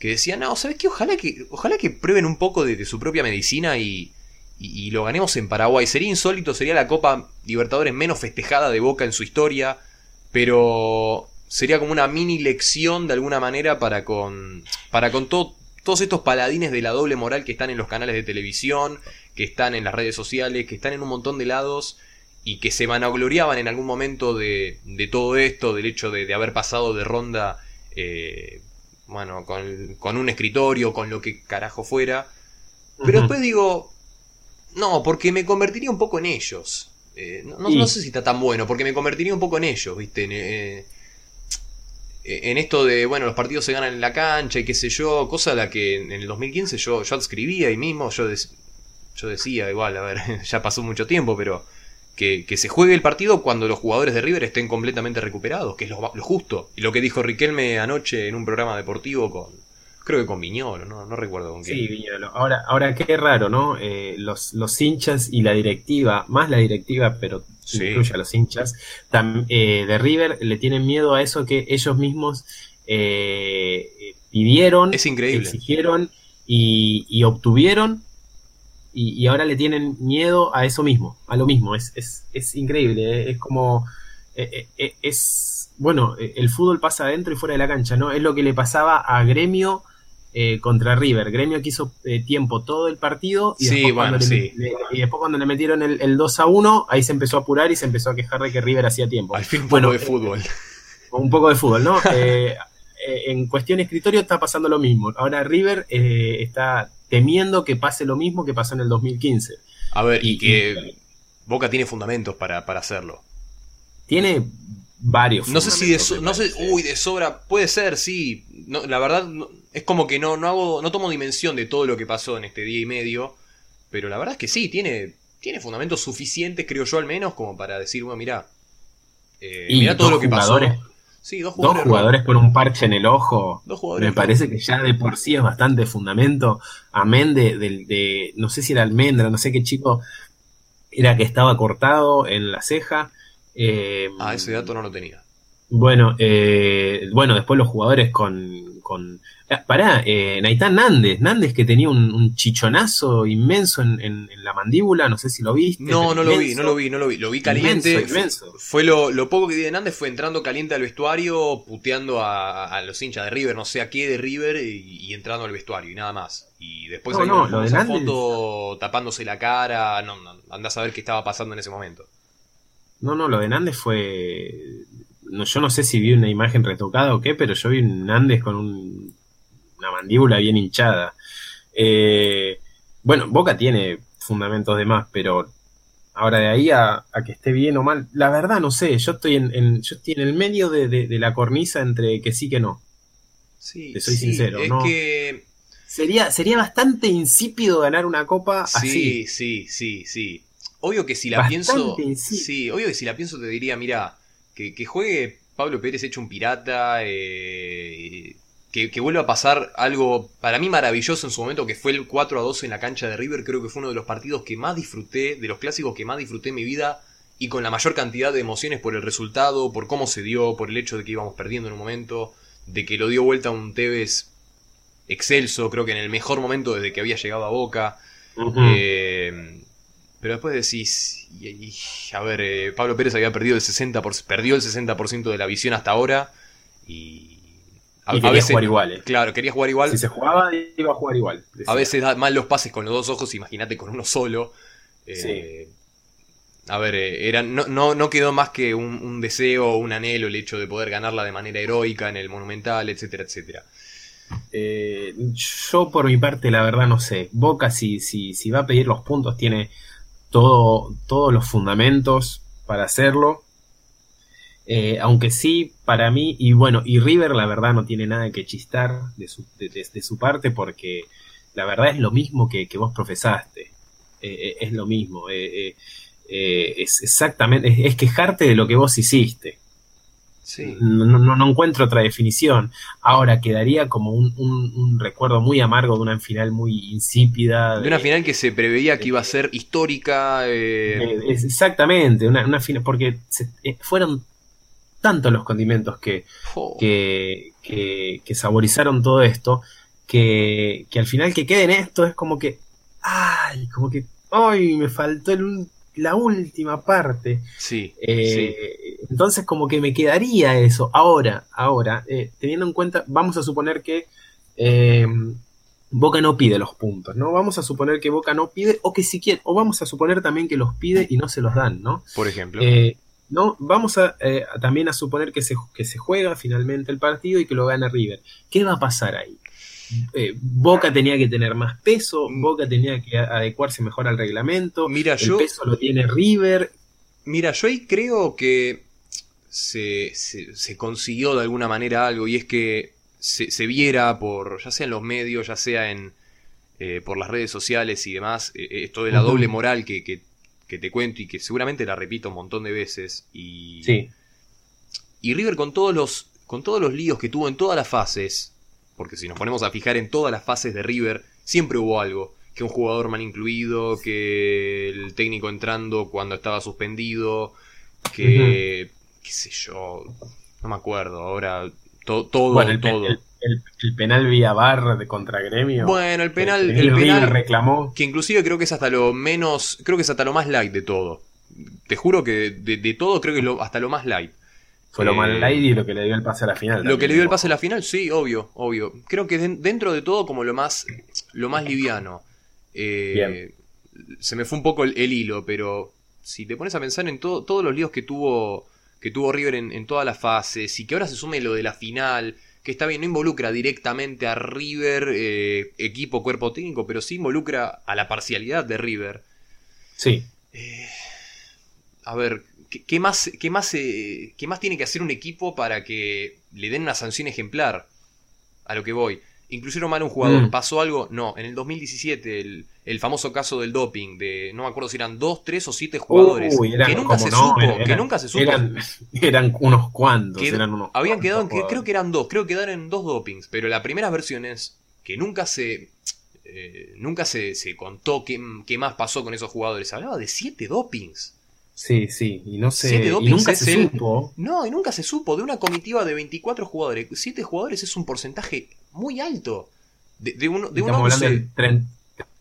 que decían, no, ¿sabes qué? Ojalá que, ojalá que prueben un poco de su propia medicina y, y, lo ganemos en Paraguay. Sería insólito, sería la Copa Libertadores menos festejada de Boca en su historia, pero sería como una mini lección de alguna manera para con, para con todos estos paladines de la doble moral que están en los canales de televisión, que están en las redes sociales, que están en un montón de lados y que se vanagloriaban en algún momento de, de todo esto, del hecho de, haber pasado de ronda, eh, bueno, con, con, un escritorio, con lo que carajo fuera. Pero después digo, no, porque me convertiría un poco en ellos. Eh, no, sé si está tan bueno, porque me convertiría un poco en ellos, ¿viste? En, eh, en, esto de, bueno, los partidos se ganan en la cancha y qué sé yo, cosa a la que en el 2015 yo, yo adscribía ahí mismo, yo, yo decía, igual, a ver, ya pasó mucho tiempo, pero que, se juegue el partido cuando los jugadores de River estén completamente recuperados, que es lo, lo justo. Y lo que dijo Riquelme anoche en un programa deportivo con, Creo que con Viñolo, no, no recuerdo con quién. Sí, Viñolo. Ahora, ahora qué raro, ¿no? Eh, los, los hinchas y la directiva, más la directiva, pero incluye a los hinchas, eh, de River le tienen miedo a eso que ellos mismos eh, pidieron, es increíble. exigieron y, obtuvieron y, ahora le tienen miedo a eso mismo, a lo mismo. Es, es, es increíble, es como eh, eh, es, bueno, el fútbol pasa adentro y fuera de la cancha, ¿no? Es lo que le pasaba a Gremio contra River. Gremio que hizo tiempo todo el partido y, después, cuando le, y después cuando le metieron el, 2 a 1, ahí se empezó a apurar y se empezó a quejar de que River hacía tiempo. Al fin un bueno, poco de fútbol. un poco de fútbol, ¿no? en cuestión escritorio está pasando lo mismo. Ahora River está temiendo que pase lo mismo que pasó en el 2015. A ver, y, que Boca tiene fundamentos para, hacerlo. Tiene varios. No sé si de, no sé, uy, de sobra, puede ser, sí. No, la verdad es como que no, no hago, no tomo dimensión de todo lo que pasó en este día y medio, pero la verdad es que sí, tiene, tiene fundamentos suficientes, creo yo al menos, como para decir, bueno, mira, eh, mira todo lo que pasó. Sí, dos jugadores. con un parche en el ojo. Me parece que ya de por sí es bastante fundamento. Amén de, de, no sé si era almendra, no sé qué chico era que estaba cortado en la ceja. Eh, ah, ese dato no lo tenía. Bueno, eh, bueno, después los jugadores con. Con eh, pará, eh, Naitán Nández, Nández que tenía un, chichonazo inmenso en, la mandíbula, no sé si lo viste. No, no lo vi, no lo vi, no lo vi. Lo vi caliente. Fue lo, poco que vi de Nández fue entrando caliente al vestuario, puteando a, los hinchas de River, no sé a qué de River, y, entrando al vestuario, y nada más. Y después hay una foto tapándose la cara, no, no, andás a ver qué estaba pasando en ese momento. No, no, lo de Nández fue yo no sé si vi una imagen retocada o qué, pero yo vi un Andes con una mandíbula bien hinchada. Eh, bueno, Boca tiene fundamentos de más, pero ahora de ahí a, que esté bien o mal, la verdad no sé, yo estoy en, yo estoy en el medio de, la cornisa entre que sí que no. Sí, Te soy sincero, es que sería, sería bastante insípido ganar una copa sí, así. Sí, sí, sí, Obvio que si la pienso, sí, obvio que si la pienso te diría, mira, que, juegue Pablo Pérez hecho un pirata, eh, que, vuelva a pasar algo para mí maravilloso en su momento, que fue el 4 a 2 en la cancha de River, creo que fue uno de los partidos que más disfruté, de los clásicos que más disfruté en mi vida, y con la mayor cantidad de emociones por el resultado, por cómo se dio, por el hecho de que íbamos perdiendo en un momento, de que lo dio vuelta un Tevez excelso, creo que en el mejor momento desde que había llegado a Boca. Pero después decís, y, a ver, eh, Pablo Pérez había perdido el 60%, perdió el 60% de la visión hasta ahora y... A, quería jugar igual. Eh. Claro, quería jugar igual. Si se jugaba, iba a jugar igual. A veces da mal los pases con los dos ojos, imagínate con uno solo. Eh, a ver, era, no, no, quedó más que un, un deseo, un anhelo el hecho de poder ganarla de manera heroica en el Monumental, etcétera, etcétera. yo por mi parte, la verdad no sé. Boca si, si, si va a pedir los puntos tiene todos los fundamentos para hacerlo. Eh, aunque sí, para mí, y bueno, y River la verdad no tiene nada que chistar de su, de, su parte porque la verdad es lo mismo que, vos profesaste. Eh, eh, es lo mismo. es exactamente, es, quejarte de lo que vos hiciste. No, no, encuentro otra definición. Ahora quedaría como un, recuerdo muy amargo de una final muy insípida. De, una final que se preveía que iba a ser histórica. Eh, exactamente, una, final, porque eh, fueron tantos los condimentos que, que, que, saborizaron todo esto, que, que al final que quede en esto es como que, ay, como que, ay, me faltó el, la última parte. Sí, eh, Entonces como que me quedaría eso. Ahora, ahora, eh, teniendo en cuenta, vamos a suponer que eh, Boca no pide los puntos, ¿no? Vamos a suponer que Boca no pide, o que si quiere, o vamos a suponer también que los pide y no se los dan, ¿no? Por ejemplo. no, vamos a, también a suponer que se, que se juega finalmente el partido y que lo gana River. ¿Qué va a pasar ahí? Eh, Boca tenía que tener más peso, mm. Boca tenía que adecuarse mejor al reglamento, Mira, el peso lo tiene River. Mira, yo ahí creo que se, consiguió de alguna manera algo y es que se, viera por, ya sea en los medios, ya sea en eh, por las redes sociales y demás, eh, esto de la doble moral que, que, te cuento y que seguramente la repito un montón de veces y, sí. y River con todos los con todos los líos que tuvo en todas las fases porque si nos ponemos a fijar en todas las fases de River, siempre hubo algo. Que un jugador mal incluido, que el técnico entrando cuando estaba suspendido, que... qué sé yo, no me acuerdo, ahora todo... el, todo. El, penal vía bar de contra gremio. Bueno, el penal, el, penal reclamó. Que inclusive creo que es hasta lo menos, creo que es hasta lo más light de todo. te juro que de, todo creo que es lo, hasta lo más light. Fue lo eh, light y lo que le dio el pase a la final. Lo que le dio el pase a la final, sí, obvio, obvio. Creo que dentro de todo como lo más, lo más liviano. Eh, se me fue un poco el, hilo, pero si te pones a pensar en todo, todos los líos que tuvo, que tuvo River en, en todas las fases y que ahora se sume lo de la final que está bien, no involucra directamente a River, eh, equipo, cuerpo técnico, pero sí involucra a la parcialidad de River. Sí. Eh, a ver, ¿qué, más, qué, más, eh, ¿qué más tiene que hacer un equipo para que le den una sanción ejemplar? A lo que voy. ¿Incluyeron mal un jugador? Mm. ¿Pasó algo? No. En el 2017, el, el, famoso caso del doping, de no me acuerdo si eran dos, tres o siete jugadores. que nunca se supo. que nunca se supo. Eran, unos cuantos. habían quedado, que, creo que eran dos, creo que quedaron en dos dopings, pero las primeras versiones, que nunca se. Eh, nunca se, se contó qué, qué, más pasó con esos jugadores. Hablaba de siete dopings. Sí, sí, y no sé. Y nunca se supo. No, y nunca se supo. De una comitiva de 24 jugadores, siete jugadores es un porcentaje muy alto. De, de, un, de estamos hablando del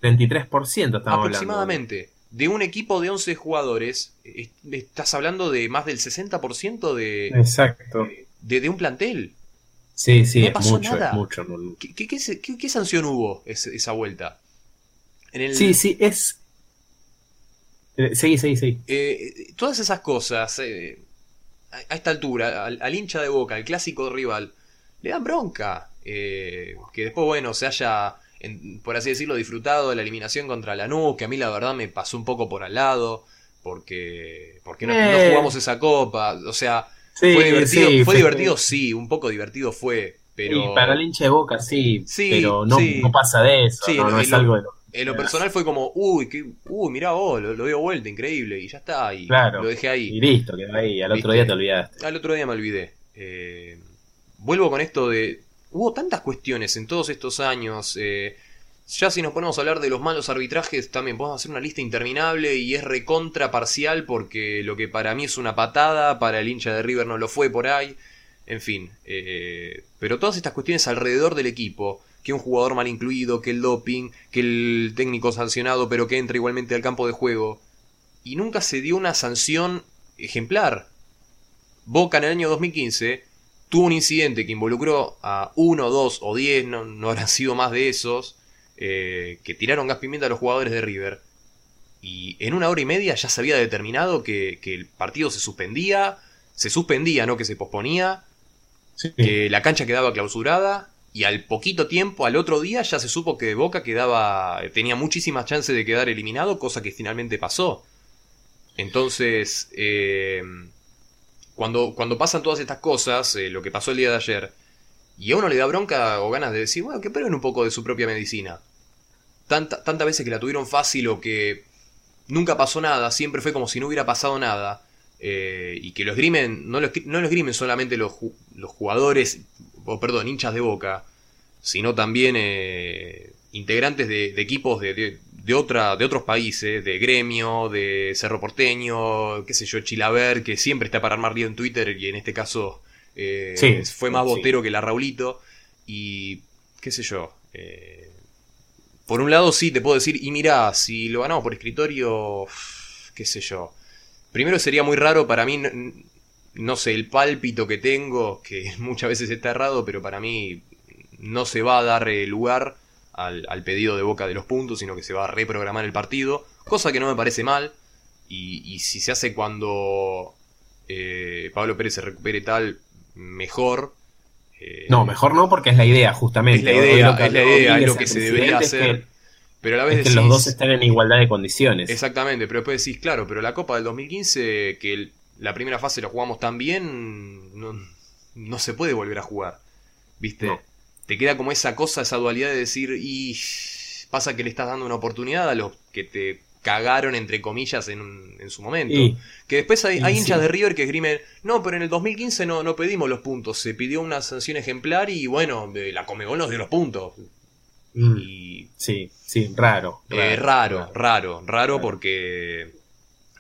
33%, estamos aproximadamente. De un equipo de 11 jugadores, estás hablando de más del 60% de, Exacto. De, un plantel. Sí, sí, es mucho, mucho. ¿Qué, qué, sanción hubo esa vuelta? Sí, sí, es... Eh, sí, sí, sí. Eh, todas esas cosas, eh, a, esta altura, al, hincha de boca, al clásico rival, le dan bronca. Eh, que después, bueno, se haya, por así decirlo, disfrutado de la eliminación contra Lanús, que a mí la verdad me pasó un poco por al lado, porque, porque no, eh. jugamos esa copa, o sea, fue divertido, fue, divertido, sí, un poco divertido fue, pero... para el hincha de Boca sí, pero no, pasa de eso, no, es algo de En lo personal fue como, uy, que, uy, mirá vos, lo, dio vuelta, increíble, y ya está, y lo dejé ahí. Y listo, quedó ahí, al otro día te olvidaste. Al otro día me olvidé. Eh, vuelvo con esto de, hubo tantas cuestiones en todos estos años. Eh, ya si nos ponemos a hablar de los malos arbitrajes, también podemos hacer una lista interminable y es recontra parcial porque lo que para mí es una patada, para el hincha de River no lo fue por ahí. En fin, eh, pero todas estas cuestiones alrededor del equipo, que un jugador mal incluido, que el doping, que el técnico sancionado pero que entra igualmente al campo de juego, y nunca se dio una sanción ejemplar. Boca en el año 2015 tuvo un incidente que involucró a uno, dos o diez, no, no habrán sido más de esos, eh, que tiraron gas pimienta a los jugadores de River. Y en una hora y media ya se había determinado que, el partido se suspendía, se suspendía, no que se posponía, que la cancha quedaba clausurada y al poquito tiempo, al otro día, ya se supo que Boca quedaba, tenía muchísimas chances de quedar eliminado, cosa que finalmente pasó. Entonces, eh, cuando, cuando pasan todas estas cosas, eh, lo que pasó el día de ayer, y a uno le da bronca o ganas de decir, bueno, que prueben un poco de su propia medicina. Tanta, tantas veces que la tuvieron fácil o que nunca pasó nada, siempre fue como si no hubiera pasado nada. Eh, y que los grimen, no los, no grimen solamente los, los jugadores, o perdón, hinchas de boca, sino también eh, integrantes de, equipos de, de, otra, de otros países, de Gremio, de Cerro Porteño, qué sé yo, Chilaver, que siempre está para armar lío en Twitter y en este caso eh, fue más botero que la Raulito. Y qué sé yo. Eh, por un lado sí te puedo decir, y mira, si lo ganamos por escritorio, qué sé yo. Primero sería muy raro para mí, no sé, el pálpito que tengo, que muchas veces está errado, pero para mí no se va a dar lugar al, pedido de Boca de los puntos, sino que se va a reprogramar el partido, cosa que no me parece mal. Y, si se hace cuando eh, Pablo Pérez se recupere tal, mejor. Eh, no, mejor no, porque es la idea, justamente. Es la idea, es, la idea, es lo que se debería hacer. pero a la vez que los dos están en igualdad de condiciones. Exactamente, pero después decís, claro, pero la Copa del 2015, que la primera fase la jugamos tan bien, no, se puede volver a jugar. ¿Viste? te queda como esa cosa, esa dualidad de decir, y pasa que le estás dando una oportunidad a los que te cagaron, entre comillas, en, en su momento. que después hay, hinchas de River que esgrimen, no, pero en el 2015 no, no pedimos los puntos, se pidió una sanción ejemplar y bueno, la Comebol nos dio los puntos. Mm. Y, sí, sí, raro. Eh, raro, raro, raro, porque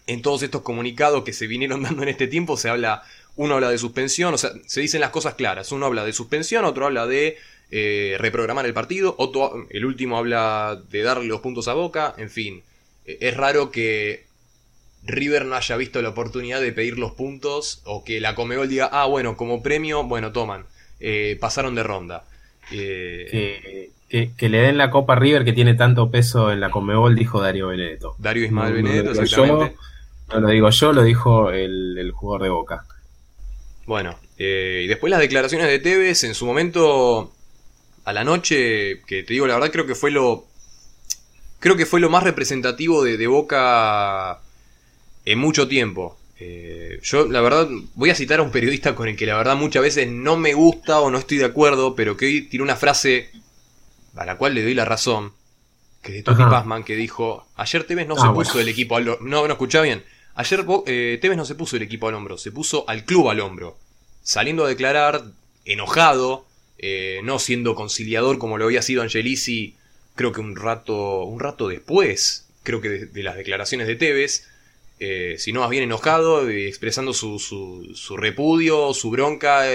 en todos estos comunicados que se vinieron dando en este tiempo se habla, uno habla de suspensión, o sea, se dicen las cosas claras, uno habla de suspensión, otro habla de eh, reprogramar el partido, otro, el último habla de darle los puntos a Boca, en fin, eh, es raro que River no haya visto la oportunidad de pedir los puntos o que la Comebol diga, ah, bueno, como premio, bueno, toman, eh, pasaron de ronda. Eh, que, le den la Copa River que tiene tanto peso en la Comebol, dijo Darío Benedetto. Darío Ismael Benedetto, exactamente. No lo digo yo, lo dijo el, jugador de Boca. Bueno, eh, y después las declaraciones de Tevez, en su momento, a la noche, que te digo la verdad, creo que fue lo. Creo que fue lo más representativo de, de Boca en mucho tiempo. Eh, yo, la verdad, voy a citar a un periodista con el que la verdad muchas veces no me gusta o no estoy de acuerdo, pero que hoy tiene una frase a la cual le doy la razón, que es de Toti Pazman, que dijo, ayer Tevez no ah, se puso el equipo al. No, no escucha bien. Ayer eh, Tevez no se puso el equipo al hombro, se puso al club al hombro. Saliendo a declarar, enojado, eh, no siendo conciliador como lo había sido Angelici, creo que un rato, un rato después, creo que de las declaraciones de Tevez eh, sino más bien enojado, eh, expresando su, su, repudio, su bronca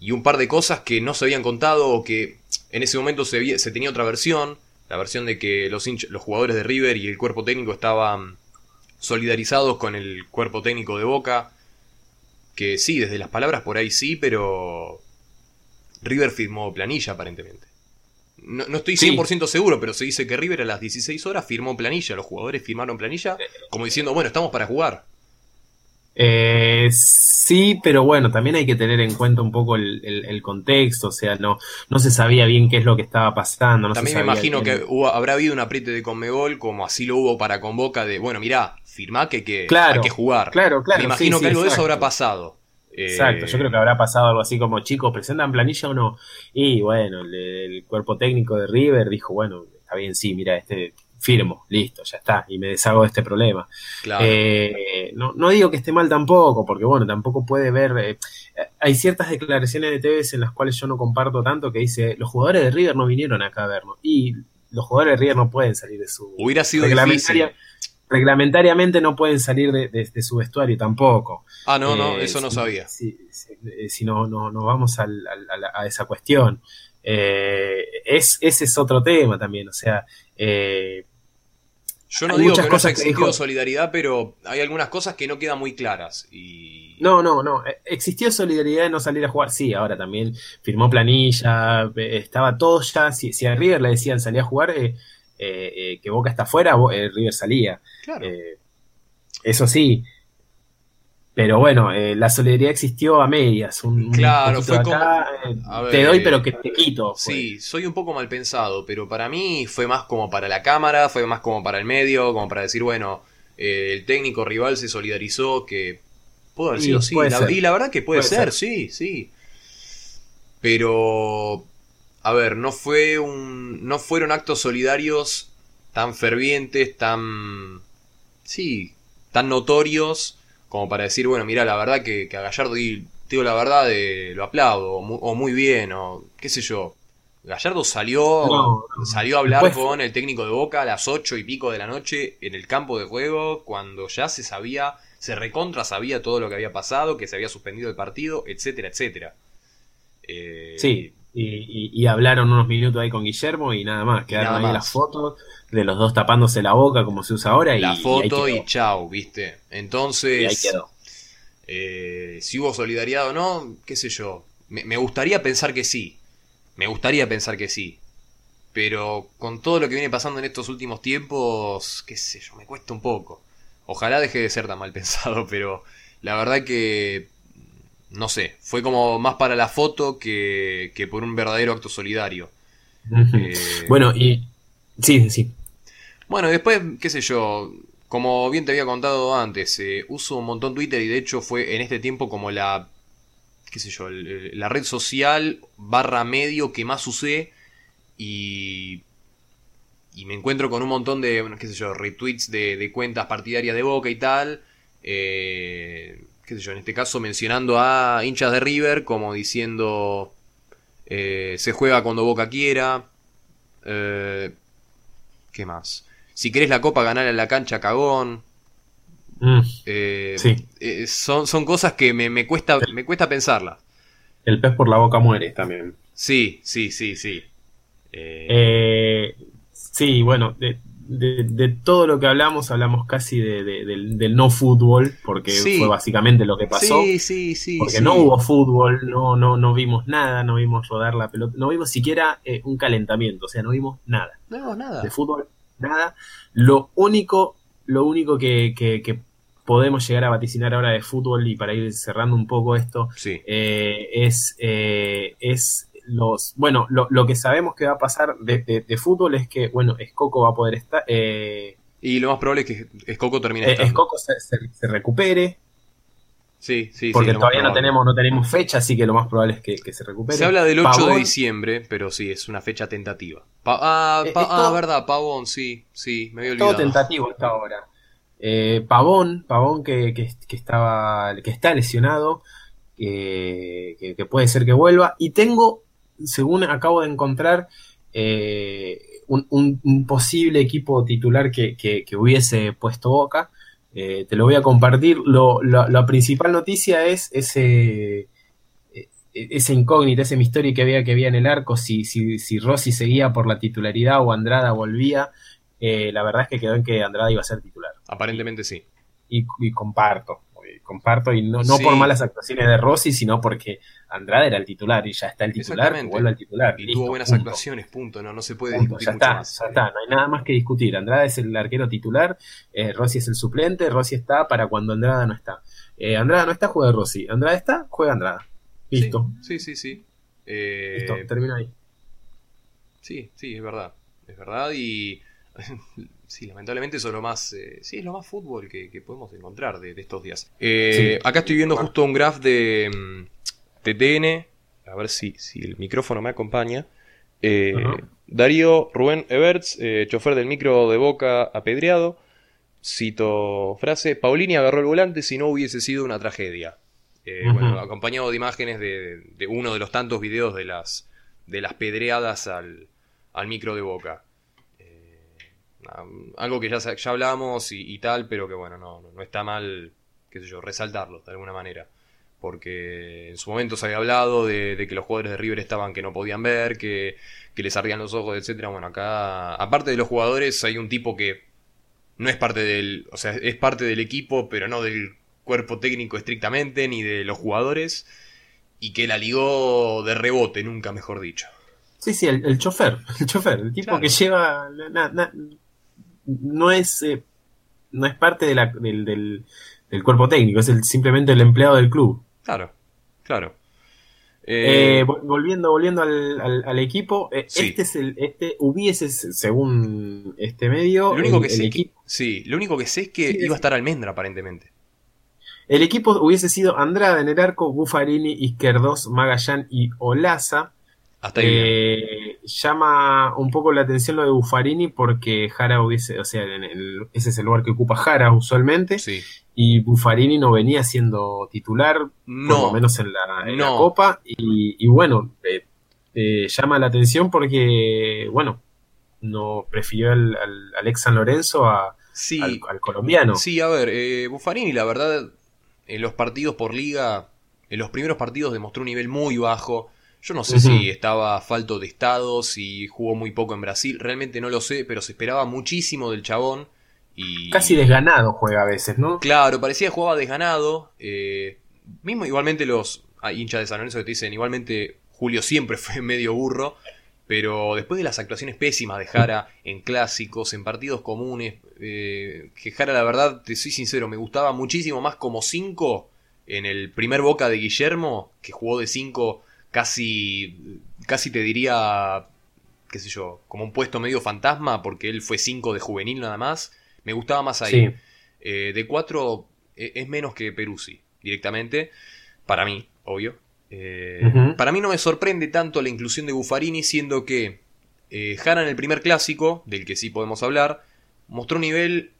y un par de cosas que no se habían contado o que en ese momento se, se tenía otra versión, la versión de que los, los jugadores de River y el cuerpo técnico estaban solidarizados con el cuerpo técnico de Boca, que sí, desde las palabras por ahí sí, pero River firmó planilla aparentemente. No, estoy 100% seguro, pero se dice que River a las 16 horas firmó planilla. Los jugadores firmaron planilla como diciendo, bueno, estamos para jugar. Eh, sí, pero bueno, también hay que tener en cuenta un poco el, contexto, o sea, no, no se sabía bien qué es lo que estaba pasando. también me imagino que habrá habido un apriete de Conmebol, como así lo hubo para Convoca, de, bueno, mirá, firmá que, que hay que jugar. Claro, claro. Me imagino que algo de eso habrá pasado. Exacto, yo creo que habrá pasado algo así como, chicos, ¿presentan planilla o no? Y bueno, el, cuerpo técnico de River dijo, bueno, está bien, sí, mira, este firmo, listo, ya está, y me deshago de este problema. Eh, no, no, digo que esté mal tampoco, porque bueno, tampoco puede ver, eh, hay ciertas declaraciones de TVs en las cuales yo no comparto tanto que dice, los jugadores de River no vinieron acá a vernos, y los jugadores de River no pueden salir de su... Hubiera sido difícil reglamentariamente no pueden salir de, su vestuario tampoco. Ah, no, no, eh, eso no sabía. Si, si, no, no, vamos a, esa cuestión. Eh, es, ese es otro tema también, o sea... Eh, yo no digo que no haya existido solidaridad, pero hay algunas cosas que no quedan muy claras. Y... No, no, no. Existió solidaridad de no salir a jugar. Sí, ahora también firmó planilla, estaba todo ya. Si, si a River le decían salir a jugar, eh, eh, que Boca está afuera, eh, River salía. eso sí. Pero bueno, la solidaridad existió a medias. Un, claro, fue te doy, pero que te quito. Sí, soy un poco mal pensado, pero para mí fue más como para la cámara, fue más como para el medio, como para decir, bueno, el técnico rival se solidarizó, que pudo haber sido sí. y la verdad que puede, ser, sí, sí. Pero a ver, no fue un. no fueron actos solidarios tan fervientes, tan. sí, tan notorios como para decir, bueno, mira, la verdad que, a Gallardo, digo la verdad, de, lo aplaudo, o muy, bien, o qué sé yo. Gallardo salió, salió a hablar con el técnico de Boca a las ocho y pico de la noche en el campo de juego, cuando ya se sabía, se recontra sabía todo lo que había pasado, que se había suspendido el partido, etcétera, etcétera. Eh, sí, y, hablaron unos minutos ahí con Guillermo y nada más. Quedaron ahí las fotos de los dos tapándose la boca como se usa ahora. La foto y, chau, ¿viste? Entonces. ahí quedó. Eh, si hubo solidaridad o no, qué sé yo. Me, gustaría pensar que sí. Me gustaría pensar que sí. Pero con todo lo que viene pasando en estos últimos tiempos, qué sé yo, me cuesta un poco. Ojalá deje de ser tan mal pensado, pero la verdad que no sé, fue como más para la foto que, por un verdadero acto solidario. Eh, bueno, y... Sí, sí. Bueno, después, qué sé yo, como bien te había contado antes, eh, uso un montón Twitter y de hecho fue en este tiempo como la, qué sé yo, la red social barra medio que más usé y, y me encuentro con un montón de, qué sé yo, retweets de, de cuentas partidarias de Boca y tal. Eh, qué sé yo, en este caso mencionando a hinchas de River, como diciendo eh, se juega cuando Boca quiera. Eh, ¿Qué más? Si querés la copa, ganar en la cancha, cagón. Mm, eh, sí. son, son cosas que me, cuesta, me cuesta pensarlas. El pez por la boca muere también. Sí, sí, sí, sí. sí, bueno, de, todo lo que hablamos, hablamos casi de, del, no fútbol, porque fue básicamente lo que pasó. Sí, sí, sí. Porque no hubo fútbol, no, no, no vimos nada, no vimos rodar la pelota, no vimos siquiera eh, un calentamiento, o sea, no vimos nada. No, nada. De fútbol, nada. Lo único, lo único que, que, podemos llegar a vaticinar ahora de fútbol y para ir cerrando un poco esto, eh, es, eh, es los, bueno, lo, lo, que sabemos que va a pasar de, de, fútbol es que, bueno, Escoco va a poder estar. Eh, y lo más probable es que Escoco termine. Eh, Escoco se, se, recupere. Sí, sí, Porque todavía no tenemos, no tenemos fecha, así que lo más probable es que, se recupere. Se habla del 8 de diciembre, pero sí, es una fecha tentativa. ah, eh, ah verdad, Pavón, sí, sí, me había olvidado. Todo tentativo hasta ahora. Eh, Pavón, Pavón que, que, que, estaba, que está lesionado, que, que, puede ser que vuelva. Y tengo según acabo de encontrar, eh, un, posible equipo titular que, hubiese puesto Boca. Eh, te lo voy a compartir. la principal noticia es ese, e, ese incógnito, ese misterio que había que había en el arco, si, si, si Rossi seguía por la titularidad o Andrada volvía. Eh, la verdad es que quedó en que Andrada iba a ser titular. Aparentemente sí. y comparto comparto, y no, no por malas actuaciones de Rossi, sino porque Andrade era el titular y ya está el titular, vuelve al titular. Y tuvo buenas actuaciones, punto, no, no se puede discutir ya está, Ya está, no hay nada más que discutir. Andrade es el arquero titular, eh, Rossi es el suplente, Rossi está para cuando Andrada no está. Eh, Andrada no está, juega Rossi. Andrada está, juega Andrada. Listo. Sí, sí, sí. Listo, eh, termina ahí. Sí, sí, es verdad. Es verdad y sí, lamentablemente eso es lo más, eh, sí, es lo más fútbol que, podemos encontrar de, estos días. Eh, acá estoy viendo justo un graph de TTN, mm, a ver si, si el micrófono me acompaña. Eh, Darío Rubén Everts, chofer del micro de Boca apedreado. Cito frase, Paulini agarró el volante si no hubiese sido una tragedia. Bueno, acompañado de imágenes de, uno de los tantos videos de las, de las pedreadas al, al micro de Boca algo que ya, ya hablamos y, tal, pero que bueno, no, no, está mal, qué sé yo, resaltarlo de alguna manera. Porque en su momento se había hablado de, que los jugadores de River estaban que no podían ver, que, les ardían los ojos, etcétera. Bueno, acá, aparte de los jugadores, hay un tipo que no es parte del, o sea, es parte del equipo, pero no del cuerpo técnico estrictamente, ni de los jugadores, y que la ligó de rebote, nunca mejor dicho. Sí, sí, el, chofer, el chofer, el tipo que lleva no es, eh, no es parte de la, del, del, cuerpo técnico, es el, simplemente el empleado del club. Claro, claro. Eh, volviendo volviendo al, al, equipo, eh, este es el, este hubiese, según este medio, lo único que sé equipo. sí, lo único que sé es que iba a estar Almendra aparentemente. El equipo hubiese sido Andrada en el arco, Buffarini, Izquierdos, Magallán y Olaza. Hasta ahí llama un poco la atención lo de Buffarini porque Jara hubiese, o sea, ese es el lugar que ocupa Jara usualmente. Y Buffarini no venía siendo titular, no, por lo menos en la, Copa. Y, bueno, eh, eh, llama la atención porque, bueno, no prefirió al, Alex San Lorenzo a, al, colombiano. Sí, a ver, eh, Buffarini, la verdad, en los partidos por liga, en los primeros partidos demostró un nivel muy bajo yo no sé si estaba falto de estado, si jugó muy poco en Brasil, realmente no lo sé, pero se esperaba muchísimo del chabón. Y, Casi desganado juega a veces, ¿no? Claro, parecía que jugaba desganado. Eh, mismo igualmente los hinchas de San Lorenzo que te dicen, igualmente Julio siempre fue medio burro, pero después de las actuaciones pésimas de Jara en clásicos, en partidos comunes, eh, que Jara la verdad, te soy sincero, me gustaba muchísimo más como 5 en el primer Boca de Guillermo, que jugó de 5 casi, casi te diría, qué sé yo, como un puesto medio fantasma, porque él fue 5 de juvenil nada más. Me gustaba más ahí. Eh, de 4 eh, es menos que Peruzzi, directamente, para mí, obvio. Eh, para mí no me sorprende tanto la inclusión de Buffarini, siendo que Jara en el primer clásico, del que sí podemos hablar, mostró un nivel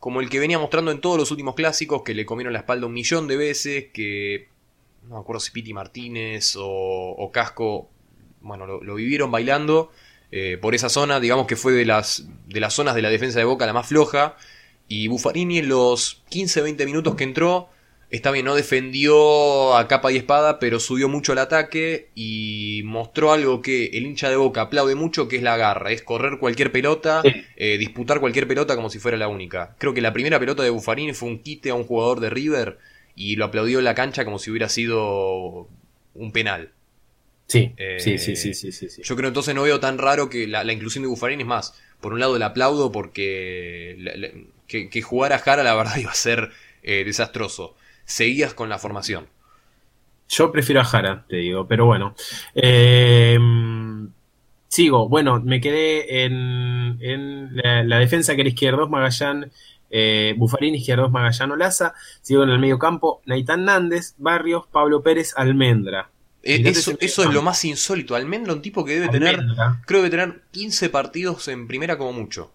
como el que venía mostrando en todos los últimos clásicos, que le comieron la espalda un millón de veces, que no me acuerdo si Piti Martínez o, Casco, bueno, lo, vivieron bailando eh, por esa zona, digamos que fue de las, de las zonas de la defensa de Boca la más floja, y Buffarini en los 15-20 minutos que entró está bien, no defendió a capa y espada, pero subió mucho el ataque y mostró algo que el hincha de Boca aplaude mucho, que es la garra, es correr cualquier pelota, eh, disputar cualquier pelota como si fuera la única. Creo que la primera pelota de Buffarini fue un quite a un jugador de River y lo aplaudió en la cancha como si hubiera sido un penal. Sí, sí, sí, sí, sí, sí, Yo creo entonces no veo tan raro que la, inclusión de Buffarini es más. Por un lado el aplaudo porque que, jugar a Jara la verdad iba a ser desastroso seguías con la formación. Yo prefiero a Jara, te digo, pero bueno. Eh, sigo, bueno, me quedé en, en la, defensa que era izquierdos, Magallán, eh, Bufarín, izquierdos, Magallán, Olaza. Sigo en el medio campo, Naitán Nández, Barrios, Pablo Pérez, Almendra. Eh, eso, eso es lo más insólito. Almendra, un tipo que debe tener, creo que debe tener 15 partidos en primera como mucho.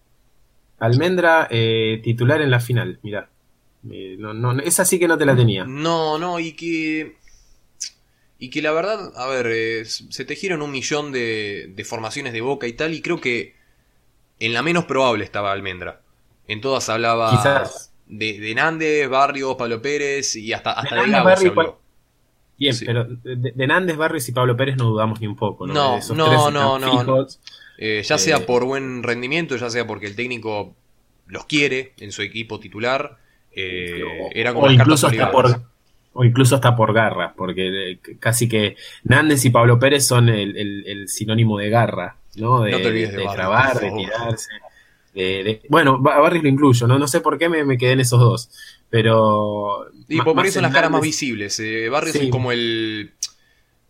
Almendra, eh, titular en la final, mirá. Eh, no, no, esa sí que no te la tenía. No, no, y que. Y que la verdad, a ver, eh, se tejieron un millón de, de, formaciones de boca y tal, y creo que en la menos probable estaba Almendra. En todas hablaba De, de Nández, Barrios, Pablo Pérez y hasta, hasta de, de Bien, pero de, Nández, Barrios y Pablo Pérez no dudamos ni un poco, ¿no? No, no, no, eh, ya sea por buen rendimiento, ya sea porque el técnico los quiere en su equipo titular eh, era como o incluso hasta por o incluso hasta por garra, porque eh, casi que Nández y Pablo Pérez son el, sinónimo de garra, ¿no? De, de, trabar, de tirarse. De, bueno, a Barry lo incluyo, ¿no? No sé por qué me, quedé en esos dos. Pero. Y por, eso son las caras más visibles. Eh, Barrios es como el.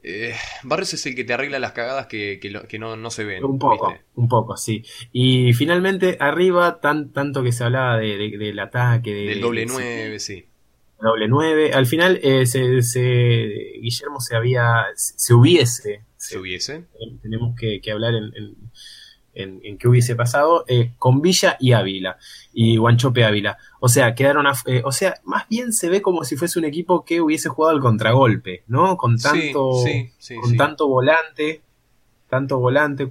Eh, Barrios es el que te arregla las cagadas que, no, se ven. Un poco, un poco, sí. Y finalmente, arriba, tan, tanto que se hablaba del ataque. del doble 9, sí. Doble 9. Al final, eh, se, Guillermo se había. Se hubiese. Se hubiese. Tenemos que, hablar en, en, qué hubiese pasado, eh, con Villa y Ávila, y Guanchope Ávila. O sea, quedaron, eh, o sea, más bien se ve como si fuese un equipo que hubiese jugado al contragolpe, ¿no? Con tanto, con tanto volante, tanto volante,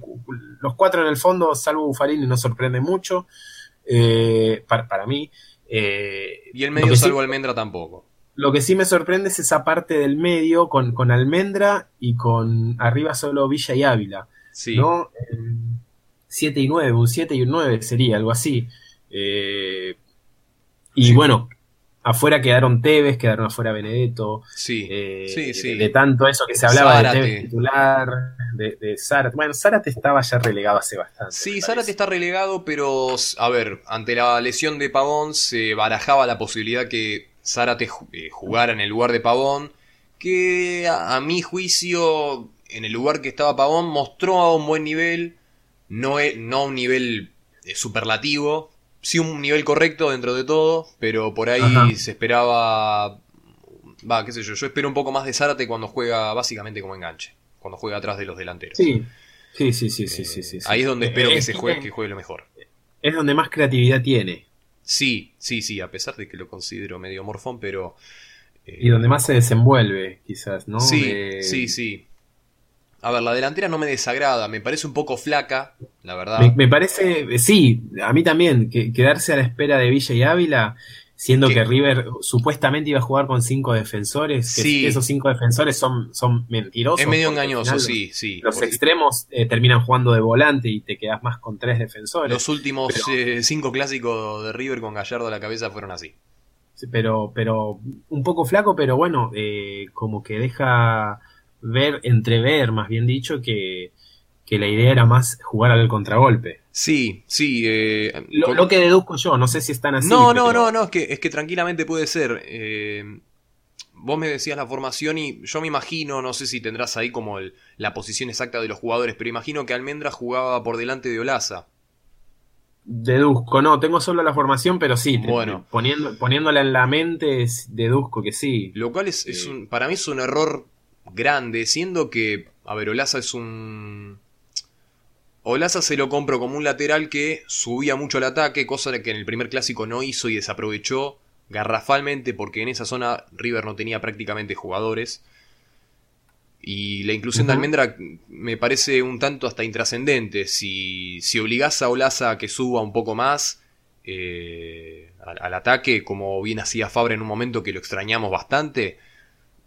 los cuatro en el fondo, salvo Buffarini, no sorprende mucho, eh, para, mí. y el medio salvo Almendra tampoco. Lo que sí me sorprende es esa parte del medio con, con Almendra y con arriba solo Villa y Ávila. ¿no? 7 y 9, un 7 y un 9 sería, algo así. Eh, y bueno, afuera quedaron Tevez, quedaron afuera Benedetto. Sí, eh, sí, sí. De, tanto eso que se hablaba de Tevez titular, de, de Zárate. Bueno, Zárate estaba ya relegado hace bastante. Sí, Zárate está relegado, pero a ver, ante la lesión de Pavón se barajaba la posibilidad que Zárate eh, jugara en el lugar de Pavón, que a, a mi juicio, en el lugar que estaba Pavón, mostró a un buen nivel no, no un nivel eh, superlativo, sí un nivel correcto dentro de todo, pero por ahí se esperaba, va, qué sé yo, yo espero un poco más de Zárate cuando juega básicamente como enganche, cuando juega atrás de los delanteros. Sí, sí, sí, sí, sí, sí, eh, Ahí es donde espero que se juegue, que juegue lo mejor. Es donde más creatividad tiene. Sí, sí, sí, a pesar de que lo considero medio morfón, pero... y donde más se desenvuelve, quizás, ¿no? Sí, sí, sí. A ver, la delantera no me desagrada, me parece un poco flaca, la verdad. Me, parece, sí, a mí también, que quedarse a la espera de Villa y Ávila, siendo que River supuestamente iba a jugar con cinco defensores, que esos cinco defensores son, son mentirosos. Es medio engañoso, sí, sí. Los extremos eh, terminan jugando de volante y te quedas más con tres defensores. Los últimos eh, cinco clásicos de River con Gallardo a la cabeza fueron así. Pero, pero un poco flaco, pero bueno, eh, como que deja ver, entrever, más bien dicho, que, la idea era más jugar al contragolpe. Sí, sí. Eh, lo, que deduzco yo, no sé si están así. No, no, no, no, es que, es que tranquilamente puede ser. Eh, vos me decías la formación y yo me imagino, no sé si tendrás ahí como la posición exacta de los jugadores, pero imagino que Almendra jugaba por delante de Olaza. Deduzco, no, tengo solo la formación, pero sí, bueno. poniendo, poniéndola en la mente, deduzco que sí. Lo cual es, es un, para mí es un error grande, siendo que, a ver, Olaza es un... Olaza se lo compro como un lateral que subía mucho el ataque, cosa que en el primer clásico no hizo y desaprovechó garrafalmente porque en esa zona River no tenía prácticamente jugadores. Y la inclusión de Almendra me parece un tanto hasta intrascendente. Si, si obligás a Olaza a que suba un poco más, eh, al ataque, como bien hacía Fabre en un momento que lo extrañamos bastante.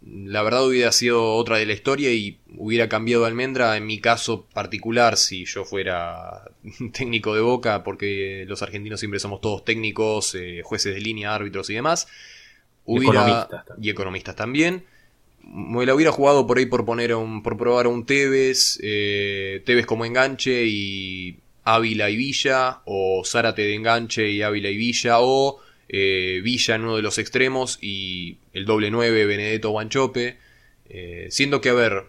La verdad hubiera sido otra de la historia y hubiera cambiado Almendra en mi caso particular si yo fuera técnico de boca, porque los argentinos siempre somos todos técnicos, eh, jueces de línea, árbitros y demás. economistas y economistas también me la hubiera jugado por ahí por poner un, por probar a un Tevez, eh, Tevez como enganche y Ávila y Villa, o Zárate de enganche y Ávila y Villa, o eh, Villa en uno de los extremos y el doble 9 Benedetto Guanchope. Eh, siendo que, a ver,